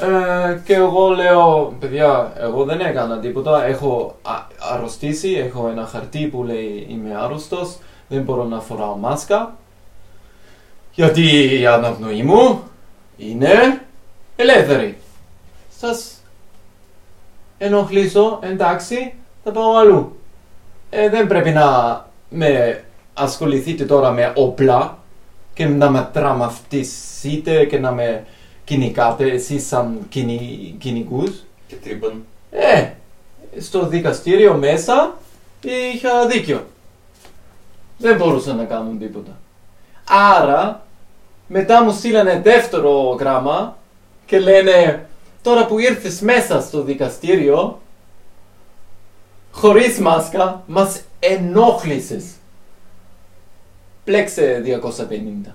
B: ε, και εγώ λέω, παιδιά, εγώ δεν έκανα τίποτα. Έχω α- αρρωστήσει, έχω ένα χαρτί που λέει είμαι άρρωστος, δεν μπορώ να φοράω μάσκα. Γιατί η αναπνοή μου είναι ελεύθερη. Σας ενοχλήσω, εντάξει, θα πάω αλλού. Ε, δεν πρέπει να με ασχοληθείτε τώρα με όπλα και να με τραυματίσετε και να με κυνηγάτε εσείς σαν κυνη, κυνηγούς;
C: Και τρύπαν.
B: Ε, στο δικαστήριο μέσα είχα δίκιο. Δεν μπορούσαν να κάνουν τίποτα. Άρα, μετά μου στείλανε δεύτερο γράμμα και λένε τώρα που ήρθες μέσα στο δικαστήριο χωρίς μάσκα μας ενόχλησες. Πλέξε 250.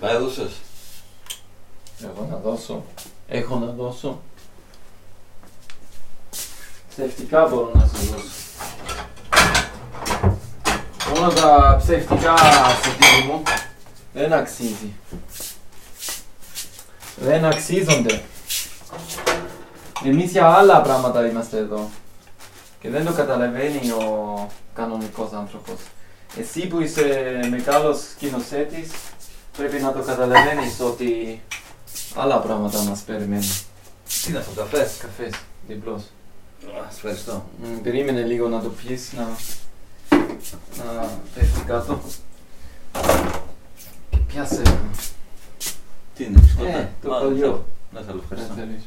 C: Τα έδωσες.
B: Εγώ να δώσω. Έχω να δώσω. Ψευτικά μπορώ να σου δώσω. Όλα τα ψευτικά στο μου δεν αξίζει. Δεν αξίζονται. Εμείς για άλλα πράγματα είμαστε εδώ. Και δεν το καταλαβαίνει ο κανονικός άνθρωπος. Εσύ που είσαι μεγάλος σκηνοθέτης πρέπει να το καταλαβαίνεις ότι άλλα πράγματα μας περιμένουν.
C: Τι είναι αυτό, καφές;
B: Καφές, διπλός.
C: Σας ευχαριστώ.
B: Μ, περίμενε λίγο να το πιεις, να, να πέφτει κάτω. Και πιάσε.
C: Τι είναι, μπισκότα.
B: Ε, το
C: Μα,
B: παλιό.
C: Δεν θέλω,
B: Δεν
C: ευχαριστώ.
B: θέλεις.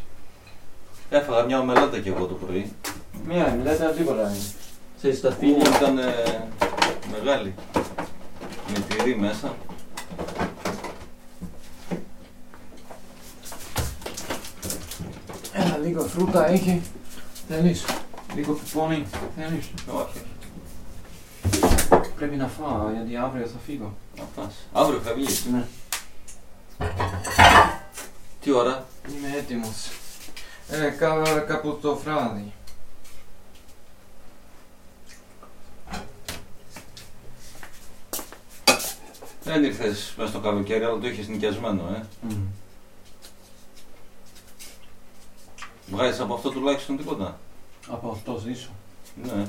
C: Έφαγα μια ομελέτα και εγώ το πρωί.
B: Μία, μιλάτε τίποτα είναι. Σε
C: Που
B: σταφύλια.
C: ήταν ε, μεγάλη. Με τυρί μέσα.
B: Έλα, λίγο φρούτα έχει. Θέλεις; Λίγο πιπώνι. Θέλεις;
C: Όχι,
B: Πρέπει να φάω γιατί αύριο θα φύγω.
C: να πας. Αύριο θα βγεις.
B: Ναι.
C: Τι ώρα;
B: Είμαι έτοιμος. Ε, κα, κάπου το βράδυ.
C: Δεν ήρθες μέσα στο καλοκαίρι, αλλά το είχες νοικιασμένο, ε. Βγάζεις από αυτό τουλάχιστον τίποτα;
B: Από αυτό ζήσω.
C: Ναι.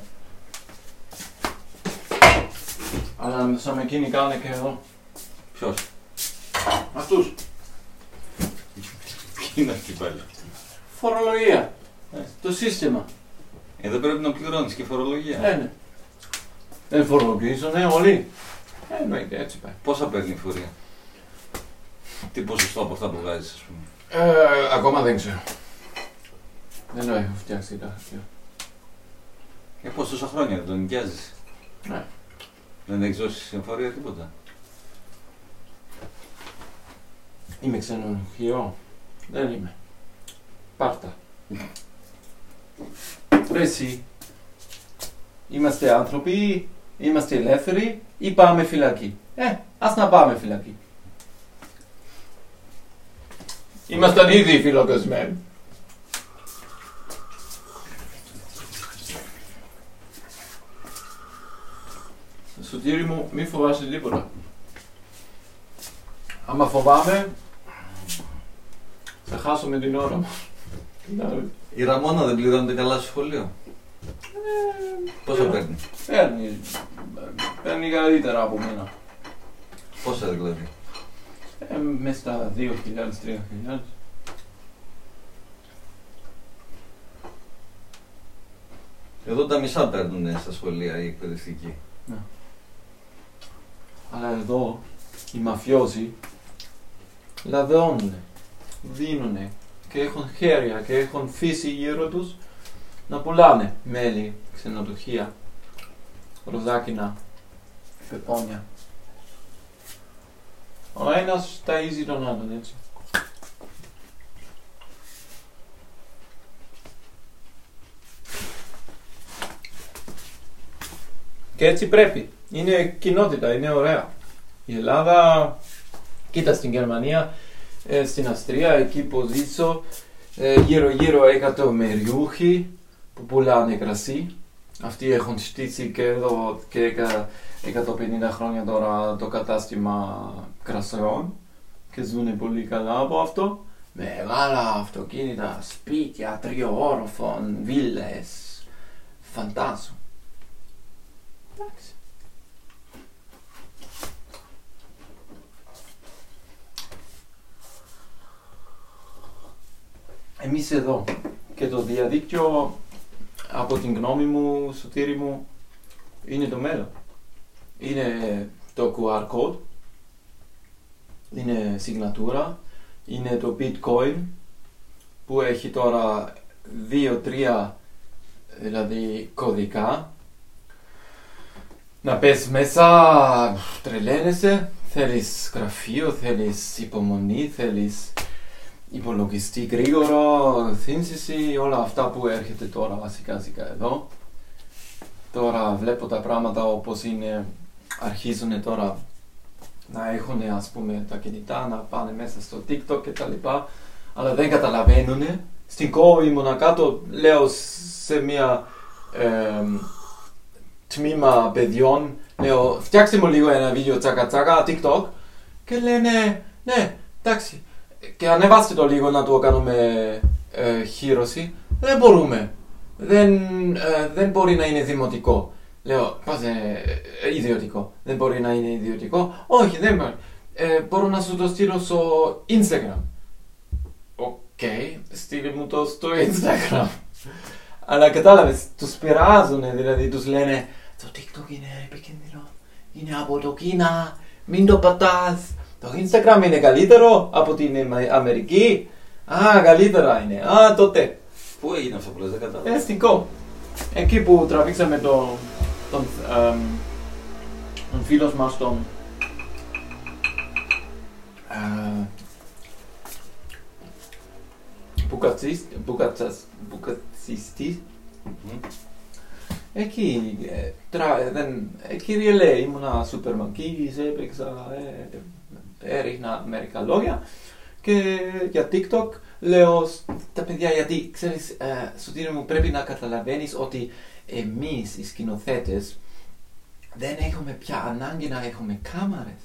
B: Αλλά σαν εκείνη κάνε και εδώ.
C: Ποιος;
B: Αυτούς.
C: Ποιοι είναι αυτοί πάλι;
B: Φορολογία.
C: Ε.
B: Το σύστημα.
C: Ε, δεν πρέπει να πληρώνεις και φορολογία.
B: Ναι, ναι. Δεν φορολογίζονται όλοι. Ε, εννοείται, έτσι πάει.
C: Πόσα παίρνει η φορεία; Τι ποσοστό από αυτά που βγάζεις, ας πούμε;
B: Ε, ακόμα δεν ξέρω. Δεν το έχω φτιάξει τα χαρτιά.
C: Ε, πώς τόσα χρόνια δεν τον νοικιάζεις;
B: Ναι.
C: Δεν έχεις δώσει συμφορία τίποτα;
B: Είμαι ξενοδοχείο. Δεν είμαι. Πάρτα. Ρε εσύ. Είμαστε άνθρωποι, είμαστε ελεύθεροι ή πάμε φυλακή; Ε, ας να πάμε φυλακή. Ήμασταν ήδη φυλακισμένοι. Σωτήρι μου, μη φοβάσαι τίποτα. Άμα φοβάμαι, θα χάσω με την ώρα μου. Να-
C: Η Ραμόνα δεν πληρώνεται καλά στο σχολείο; Πόσα
B: ε,
C: παίρνει;
B: Παίρνει, παίρνει καλύτερα από μένα.
C: Πόσα δηλαδή;
B: Ε, μέσα στα 2.000-3.000.
C: Εδώ τα μισά παίρνουν στα σχολεία οι εκπαιδευτικοί.
B: Αλλά εδώ οι μαφιόζοι λαδεώνουνε, δίνουνε και έχουν χέρια και έχουν φύση γύρω τους να πουλάνε μέλι, ξενοδοχεία, ροδάκινα, πεπόνια. Ο ένας ταΐζει τον άλλον έτσι. Και έτσι πρέπει. Είναι κοινότητα, είναι ωραία. Η Ελλάδα, κοίτα στην Γερμανία, ε, στην Αυστρία, εκεί που ζήσω, ε, γύρω γύρω εκατομμυριούχοι που πουλάνε κρασί. Αυτοί έχουν στήσει και εδώ και εκα- 150 χρόνια τώρα το κατάστημα κρασιών και ζουν πολύ καλά από αυτό. Μεγάλα αυτοκίνητα, σπίτια, τριόροφων, βίλες, φαντάζω. Εντάξει. Εμείς εδώ και το διαδίκτυο από την γνώμη μου, Σωτήρη μου, είναι το μέλλον. Είναι το QR code, είναι σιγνατούρα, είναι το bitcoin που έχει τώρα δύο-τρία δηλαδή κωδικά να πες μέσα, τρελαίνεσαι, θέλεις γραφείο, θέλεις υπομονή, θέλεις υπολογιστή γρήγορο, σύνθεση, όλα αυτά που έρχεται τώρα βασικά σιγά εδώ. Τώρα βλέπω τα πράγματα όπως είναι, αρχίζουν τώρα να έχουν ας πούμε τα κινητά, να πάνε μέσα στο TikTok και τα λοιπά, αλλά δεν καταλαβαίνουν. Στην κόρη ήμουνα κάτω, λέω σε μια εμ, τμήμα παιδιών, λέω φτιάξτε μου λίγο ένα βίντεο τσάκα τσάκα, TikTok και λένε ναι, εντάξει, και ανεβάστε το λίγο να το κάνουμε ε, χείρωση. Δεν μπορούμε. Δεν, ε, δεν μπορεί να είναι δημοτικό. Λέω, πώς είναι ε, ιδιωτικό. Δεν μπορεί να είναι ιδιωτικό. Όχι, δεν μπορεί. Ε, μπορώ να σου το στείλω στο Instagram. OK, στείλε μου το στο Instagram. Αλλά κατάλαβες, τους πειράζουν, δηλαδή τους λένε το TikTok είναι επικίνδυνο, είναι από το Κίνα, μην το πατάς. Το Instagram είναι καλύτερο από την Αμα- Αμερική; Α, καλύτερα είναι. Α, τότε.
C: Πού έγινε αυτό που λες, δεν κατάλαβα.
B: Ε, στην κο. Εκεί που τραβήξαμε τον, τον, εμ, τον φίλος μας τον ε, Μπουκατσίστ, μπουκατσας, μπουκατσιστής.
C: Μμμ.
B: Εκεί, ε, τρα, ε, δεν, εκεί ρελέ, ήμουνα σούπερ μαρκής, έπαιξα, ε, έριχνα μερικά λόγια. Και για TikTok λέω τα παιδιά γιατί ξέρεις ε, Σωτήρη μου πρέπει να καταλαβαίνεις ότι εμείς οι σκηνοθέτες δεν έχουμε πια ανάγκη να έχουμε κάμαρες.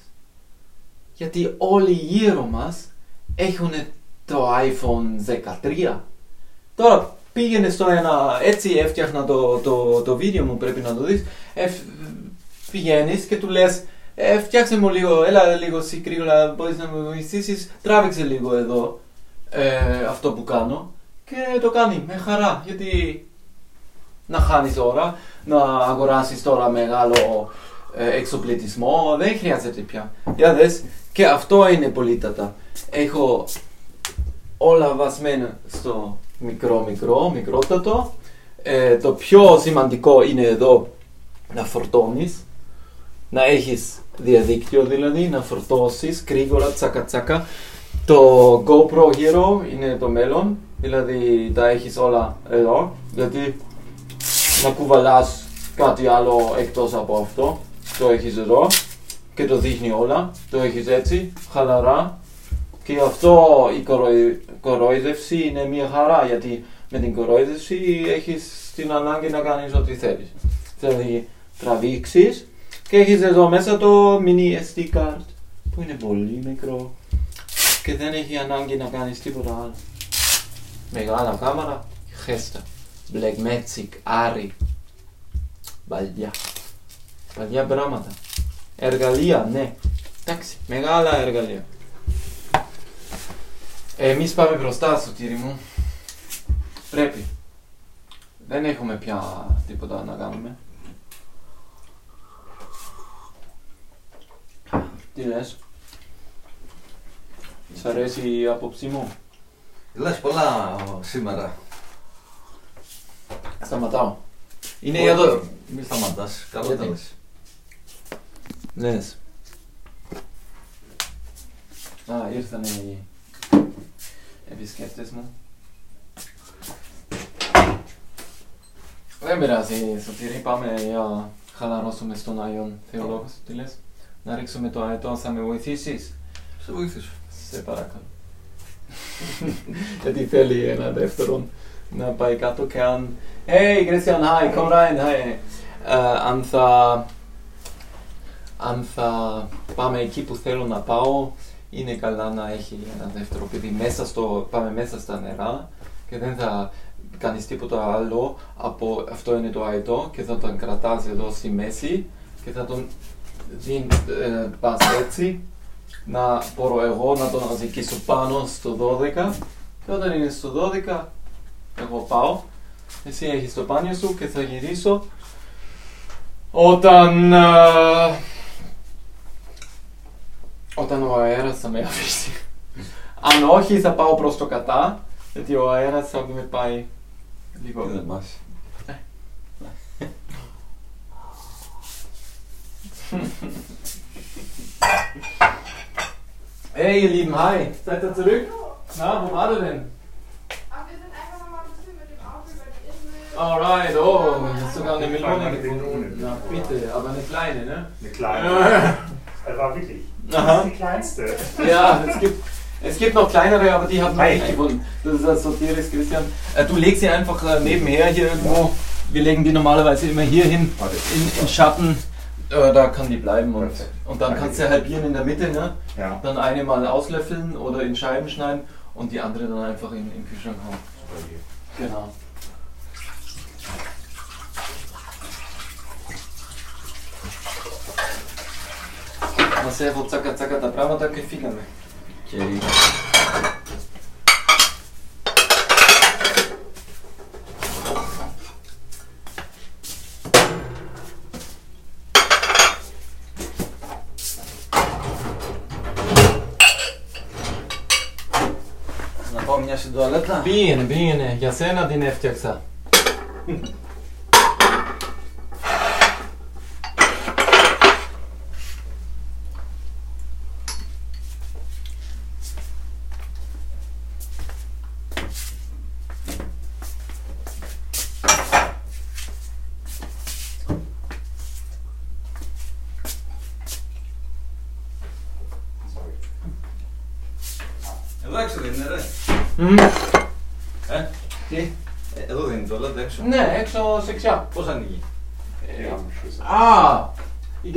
B: Γιατί όλοι γύρω μας έχουν το iPhone 13 Τώρα πήγαινε στο ένα, έτσι έφτιαχνα το, το, το βίντεο μου πρέπει να το δεις. Εφ, Πηγαίνεις και του λες ε, φτιάξε μου λίγο, έλα λίγο εσύ κρύωλα, μπορείς να με βοηθήσεις Τράβηξε λίγο εδώ ε, αυτό που κάνω και το κάνει με χαρά γιατί να χάνεις ώρα, να αγοράσεις τώρα μεγάλο ε, εξοπλισμό, δεν χρειάζεται πια. Για δες, και αυτό είναι πολύτατα. Έχω όλα βασμένα στο μικρό μικρό, μικρότατο. Ε, το πιο σημαντικό είναι εδώ να φορτώνεις, να έχεις διαδίκτυο δηλαδή, να φορτώσεις γρήγορα τσακα τσακα. Το GoPro Hero είναι το μέλλον, δηλαδή τα έχεις όλα εδώ, γιατί να κουβαλάς κάτι άλλο εκτός από αυτό, το έχεις εδώ και το δείχνει όλα, το έχεις έτσι, χαλαρά και αυτό η κοροϊ... κοροϊδεύση είναι μια χαρά γιατί με την κοροϊδεύση έχεις την ανάγκη να κάνεις ό,τι θέλεις. Δηλαδή τραβήξεις και έχεις εδώ μέσα το mini SD card που είναι πολύ μικρό και δεν έχει ανάγκη να κάνεις τίποτα άλλο. Μεγάλα κάμερα, χέστα. Blackmagic, Ari. Βαλιά. Βαλιά πράγματα. Εργαλεία, ναι. Εντάξει, μεγάλα εργαλεία. Εμείς πάμε μπροστά στο τύρι μου. Πρέπει. Δεν έχουμε πια τίποτα να κάνουμε. Τι λες; Σ' αρέσει η άποψή μου;
C: Λες πολλά σήμερα.
B: Σταματάω. Είναι
C: Όχι,
B: για το...
C: Μη σταματάς, καλό
B: Γιατί;
C: τα λες.
B: Λες. Α, ήρθαν οι επισκέπτες μου. Δεν πειράζει, Σωτήρη, πάμε για χαλαρώσουμε στον Άγιον Θεολόγος, τι λες; Να ρίξουμε το αετό, θα με βοηθήσεις;
C: Σε βοηθήσω.
B: Σε παρακαλώ. Γιατί θέλει ένα δεύτερον να πάει κάτω και αν... Hey, Christian, hi, komm rein, hi. Ε, αν θα... Αν θα πάμε εκεί που θέλω να πάω, είναι καλά να έχει ένα δεύτερο παιδί μέσα στο... Πάμε μέσα στα νερά και δεν θα κάνεις τίποτα άλλο από αυτό είναι το αετό και θα τον κρατάς εδώ στη μέση και θα τον δίνει, ε, πας έτσι να μπορώ εγώ να τον αδικήσω πάνω στο 12 και όταν είναι στο 12 εγώ πάω. Εσύ έχεις το πάνιο σου και θα γυρίσω. Όταν ε, όταν ο αέρας θα με αφήσει. Αν όχι θα πάω προς το κατά γιατί ο αέρας θα με πάει λίγο
C: Τι δεν μας.
B: Hey ihr Lieben, hi, seid ihr zurück? Na, wo war ihr denn?
A: Wir sind einfach nochmal ein bisschen mit dem Auto über die Insel.
B: Alright, oh, du hast sogar eine Melone gefunden.
D: Melone.
B: Na bitte, aber eine kleine, ne?
D: Eine kleine.
B: Ja,
D: Das war wirklich.
B: Aha.
D: Das ist die kleinste.
B: ja es, gibt, es gibt noch kleinere, aber die haben wir nicht gefunden. Das ist das Sotiris Christian. Äh, du legst sie einfach äh, nebenher hier irgendwo. Wir legen die normalerweise immer hier hin,
D: Warte.
B: in, in Schatten. Äh, da kann die bleiben und, und dann kannst du ja halbieren in der Mitte, ne?
D: Ja.
B: Dann eine mal auslöffeln oder in Scheiben schneiden und die andere dann einfach in, in den Kühlschrank hauen. Genau. Na servo, caka, caka, da brava, da che
C: figame. Chieri. Πάω μια στην τουαλέτα.
B: Πήγαινε, πήγαινε. Για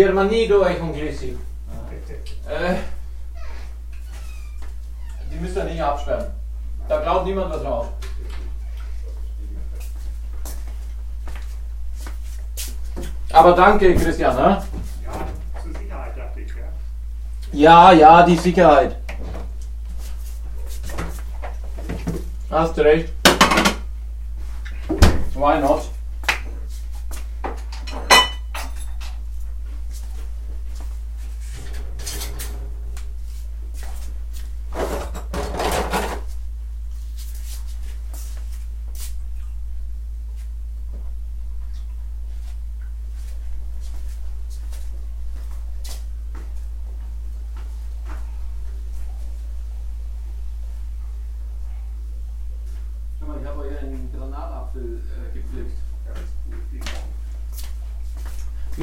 B: Germanii doi conclusii. Äh, die müsst ihr nicht absperren. Da glaubt niemand was drauf. Aber danke, Christian. Ne?
D: Ja, zur Sicherheit dachte ich, ja.
B: Ja, die Sicherheit. Hast du recht. Why not?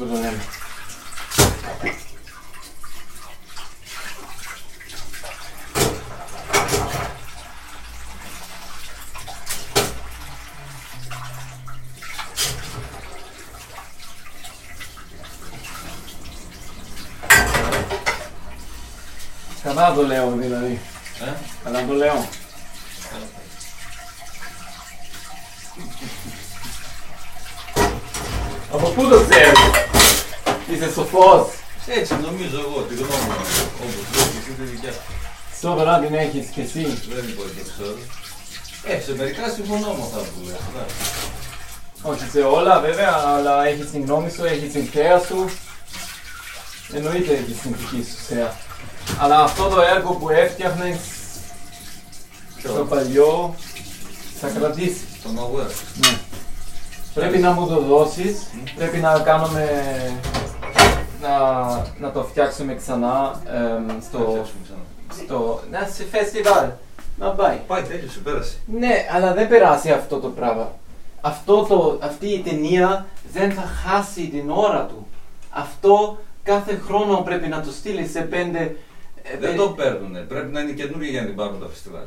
B: Έτσι που το λέμε. Καλά το λέω δηλαδή.
C: Ε;
B: Καλά το λέω. Από πού το ξέρεις. Είσαι σοφός.
C: Έτσι νομίζω εγώ, τη γνώμη μου. Όπως λέω και εσύ τη δικιά σου.
B: Σοβαρά την έχεις και εσύ.
C: Δεν υπάρχει και ξέρω. Ε, σε μερικά συμφωνώ με αυτά που λες. εντάξει.
B: Όχι σε όλα βέβαια, αλλά έχεις την γνώμη σου, έχεις την θέα σου. Εννοείται έχεις την δική σου θέα. Αλλά αυτό το έργο που έφτιαχνες στο
C: Ποιο;
B: παλιό θα κρατήσεις.
C: Το Nowhere.
B: Ναι. Πρέπει να μου το δώσεις, πρέπει να κάνουμε, να, να το φτιάξουμε ξανά εμ,
C: Το
B: στο,
C: φτιάξουμε ξανά.
B: στο, να, σε φεστιβάλ. Να πάει.
C: Πάει, τέλειωσε, πέρασε.
B: Ναι, αλλά δεν περάσει αυτό το πράγμα. Αυτό το, αυτή η ταινία δεν θα χάσει την ώρα του. Αυτό κάθε χρόνο πρέπει να το στείλει σε πέντε... ε,
C: Δεν
B: πέ-
C: το παίρνουνε. Πρέπει να είναι καινούργια για να την πάρουν τα φεστιβάλ.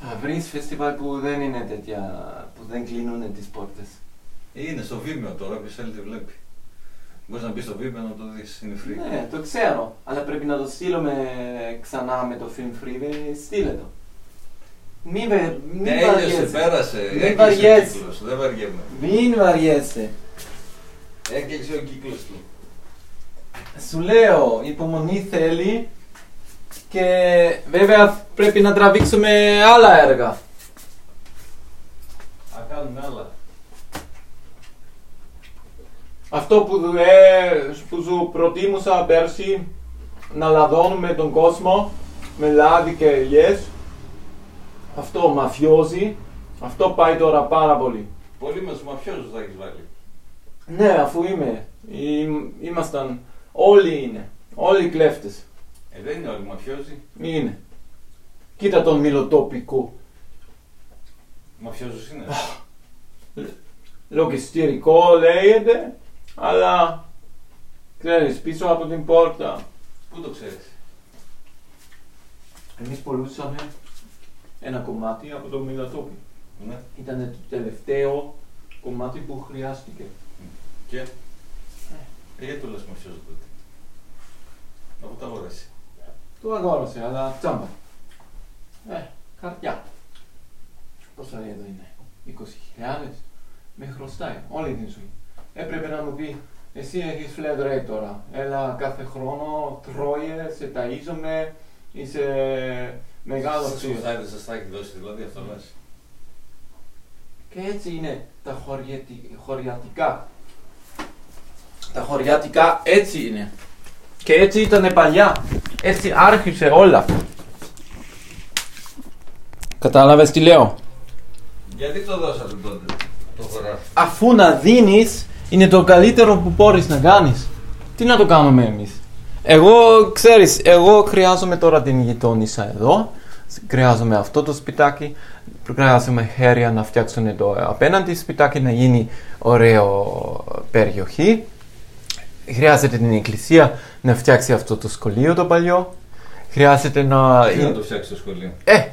B: Θα βρεις φεστιβάλ που δεν είναι τέτοια, που δεν κλείνουν τις πόρτες.
C: Είναι στο Vimeo τώρα, όποιος θέλει τη βλέπει. Μπορείς να μπεις στο Vimeo να το δεις, είναι free.
B: Ναι, το ξέρω. Αλλά πρέπει να το στείλουμε ξανά με το film free, στείλε το. Μην, βε- μην
C: Τέλειωσε,
B: βαριέσαι.
C: πέρασε.
B: Μην
C: Έκλεισε ο
B: βαριέσαι.
C: κύκλος, δεν βαριέμαι.
B: Μην βαριέσαι.
C: Έκλεισε ο κύκλος του.
B: Σου λέω, υπομονή θέλει και βέβαια πρέπει να τραβήξουμε άλλα έργα.
C: Θα κάνουμε άλλα.
B: Αυτό που, ε, που σου προτίμουσα πέρσι να λαδώνουμε τον κόσμο με λάδι και ελιές. Αυτό μαφιόζει. Αυτό πάει τώρα πάρα πολύ.
C: Πολύ με τους μαφιόζους θα έχεις βάλει.
B: Ναι, αφού είμαι. Ήμ- Ήμασταν. Όλοι είναι. Όλοι κλέφτες.
C: Ε, δεν είναι όλοι μαφιόζοι.
B: Είναι. Κοίτα τον μιλοτόπικο.
C: Μαφιόζους είναι.
B: Λογιστηρικό λέγεται, αλλά ξέρεις, πίσω από την πόρτα.
C: Πού το ξέρεις;
B: Εμείς πολλούσαμε ένα κομμάτι από το μιλοτόπι.
C: Ναι.
B: Ήταν το τελευταίο κομμάτι που χρειάστηκε.
C: Και; Ε, γιατί το λες μαφιόζο τότε. Από τα αγόρασε.
B: Το αγόρασε, αλλά τσάμπα. Ε, καρδιά. Πόσα εδώ είναι, 20.000. Με χρωστάει όλη την ζωή. Έπρεπε να μου πει, εσύ έχεις flat rate τώρα. Έλα κάθε χρόνο, τρώγε, σε ταΐζομαι, είσαι μεγάλος
C: Σας
B: θείος.
C: χρωστάει, δεν σας τα έχει δώσει δηλαδή αυτό λες.
B: Και έτσι είναι τα χωριατι- χωριατικά. Τα χωριατικά έτσι είναι. Και έτσι ήταν παλιά. Έτσι άρχισε όλα. Κατάλαβες τι λέω;
C: Γιατί το δώσατε τότε το χωράφι;
B: Αφού να δίνεις είναι το καλύτερο που μπορείς να κάνεις. Τι να το κάνουμε εμείς; Εγώ, ξέρεις, εγώ χρειάζομαι τώρα την γειτόνισσα εδώ. Χρειάζομαι αυτό το σπιτάκι. Χρειάζομαι χέρια να φτιάξουν το απέναντι σπιτάκι να γίνει ωραίο περιοχή. Χρειάζεται την εκκλησία να φτιάξει αυτό το σχολείο το παλιό. Χρειάζεται να...
C: Τι να το φτιάξει το σχολείο;
B: Ε,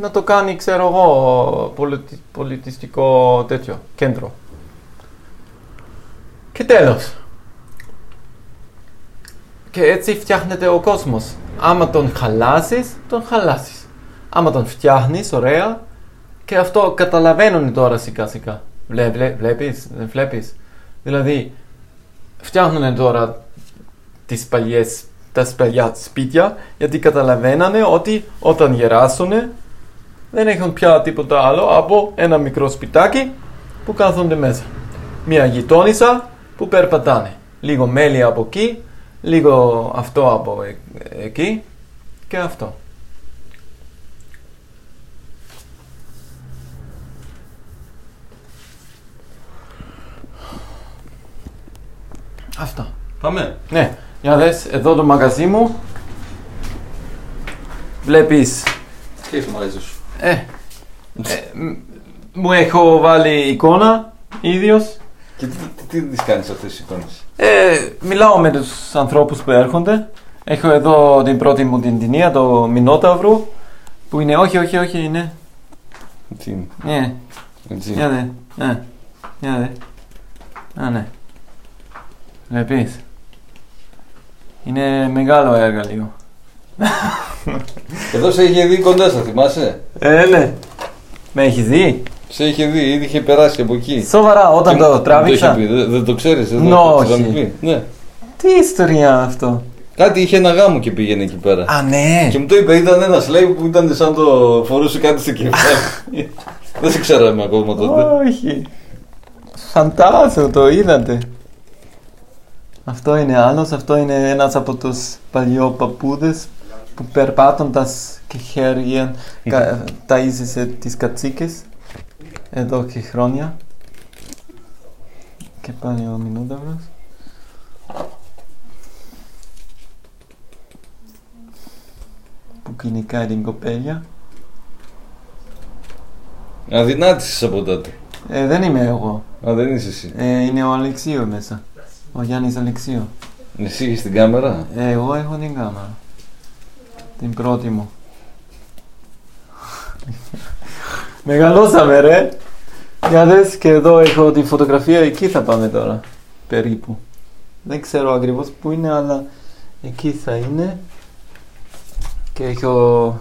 B: να το κάνει, ξέρω εγώ, πολιτι- πολιτιστικό τέτοιο, κέντρο. Και τέλος. Και έτσι φτιάχνεται ο κόσμος. Άμα τον χαλάσεις, τον χαλάσεις. Άμα τον φτιάχνεις, ωραία, και αυτό καταλαβαίνουν τώρα σιγά σιγά. Βλέ, βλέ, βλέπεις, δεν βλέπεις. Δηλαδή, φτιάχνουν τώρα τις παλιές, τα παλιά σπίτια, γιατί καταλαβαίνανε ότι όταν γεράσουν δεν έχουν πια τίποτα άλλο από ένα μικρό σπιτάκι που κάθονται μέσα. Μια γειτόνισσα που περπατάνε. Λίγο μέλι από εκεί, λίγο αυτό από ε- εκεί και αυτό. Αυτό.
C: Πάμε.
B: Ναι, για δες, εδώ το μαγαζί μου. Βλέπεις,
C: Τι έχει μαζί σου;
B: ε, ε, μ- μου έχω βάλει εικόνα, ίδιος.
C: Και τι, τι, τις τις κάνεις αυτές τις εικόνες;
B: Ε, μιλάω με τους ανθρώπους που έρχονται. Έχω εδώ την πρώτη μου την ταινία, το Μινόταυρο, που είναι, όχι, όχι, όχι, είναι,
C: Τι είναι.
B: ναι,
C: Έτσι.
B: για δε, ναι, για δε, α, ναι. Βλέπεις, είναι μεγάλο εργαλείο.
C: Εδώ σε είχε δει κοντά σας, θυμάσαι;
B: Ε, ναι, με έχει δει;
C: Σε είχε δει, ήδη είχε περάσει από εκεί.
B: Σοβαρά, όταν
C: Και
B: το
C: μου- μου
B: τράβηξα.
C: είχε πει, Δεν, δεν το ξέρεις, δεν
B: Νο,
C: το
B: όχι.
C: είχαμε πει. Ναι.
B: Τι ιστορία αυτό.
C: Κάτι είχε ένα γάμο και πήγαινε εκεί πέρα.
B: Α, ναι.
C: Και μου το είπε, ήταν ένας λέει που ήταν σαν το φορούσε κάτι στο κεφάλι. δεν σε ξέραμε ακόμα τότε.
B: Όχι. Φαντάζω, το είδατε. Αυτό είναι άλλος, αυτό είναι ένας από τους παλιό παππούδες που περπάτοντας και χέρια κα, ταΐζησε τις κατσίκες εδώ και χρόνια. Και πάλι ο Μινόδαυρος. Που κυνηγάει την κοπέλια.
C: Αδυνάτησες από τότε.
B: Ε, δεν είμαι εγώ.
C: Α, δεν είσαι εσύ.
B: Ε, είναι ο Αλεξίου μέσα. Ο Γιάννης Αλεξίου.
C: Εσύ είχες την κάμερα;
B: Ε, εγώ έχω την κάμερα. Την πρώτη μου. Μεγαλώσαμε ρε. Για δες και εδώ έχω τη φωτογραφία, εκεί θα πάμε τώρα. Περίπου. Δεν ξέρω ακριβώς που είναι, αλλά εκεί θα είναι. Και έχω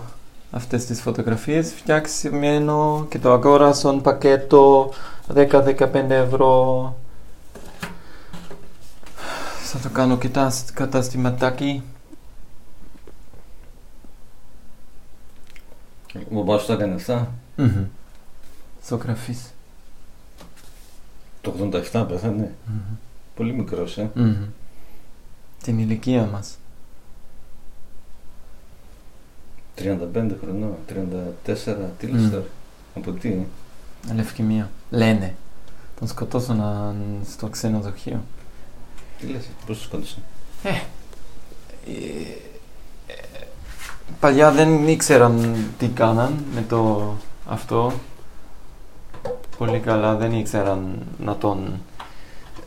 B: αυτές τις φωτογραφίες φτιάξιμενο και το αγόρασαν πακέτο 10-15 ευρώ. Θα το κάνω κοιτά καταστηματάκι.
C: Ο μπαμπάς σου τα έκανε αυτά;
B: Mm-hmm. Ζωγραφής.
C: Το 87 πέθανε. Πολύ μικρός, ε.
B: Mm-hmm. Την ηλικία μας.
C: 35 χρονών, 34, τι λες
B: Μμμ.
C: τώρα; Από τι, ε;
B: Λευκαιμία. Λένε. Τον σκοτώσαν στο ξενοδοχείο.
C: τι λες, πώς το σκότωσαν;
B: Ε, ε, παλιά δεν ήξεραν τι κάναν με το αυτό. Πολύ καλά δεν ήξεραν να τον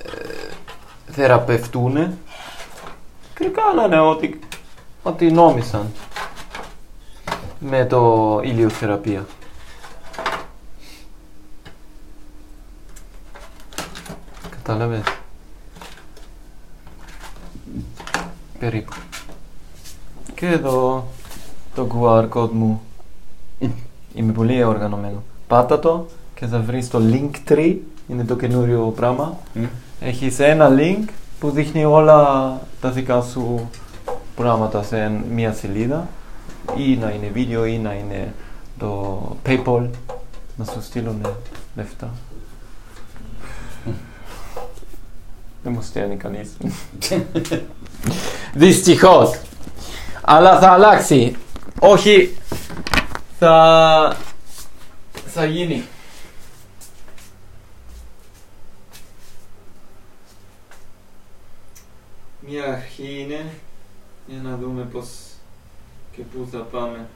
B: ε, θεραπευτούνε. Και κάνανε ό,τι, ό,τι νόμισαν με το ηλιοθεραπεία. Κατάλαβες. Περίπου. Και εδώ το QR code μου. Είμαι πολύ οργανωμένο. Πάτα το και θα βρεις το Linktree. Είναι το καινούριο πράγμα.
C: Μμ.
B: Έχεις ένα link που δείχνει όλα τα δικά σου πράγματα σε μία σελίδα. Ή να είναι βίντεο ή να είναι το PayPal. Να σου στείλουν λεφτά. Δεν μου στέλνει κανείς. Δυστυχώς. Αλλά θα αλλάξει. Όχι. Θα... Θα γίνει. Μια αρχή είναι για να δούμε πώς και πού θα πάμε.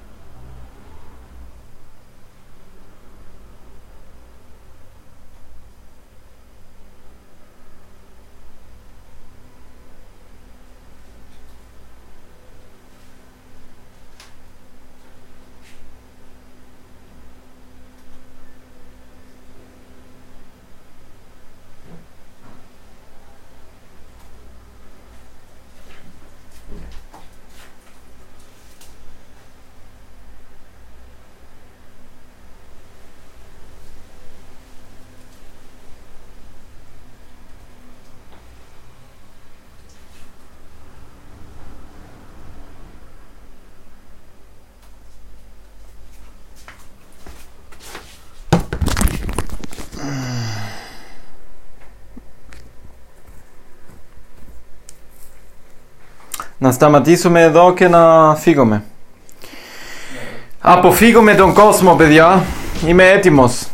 B: Να σταματήσουμε εδώ και να φύγουμε. Αποφύγουμε τον κόσμο, παιδιά. Είμαι έτοιμος.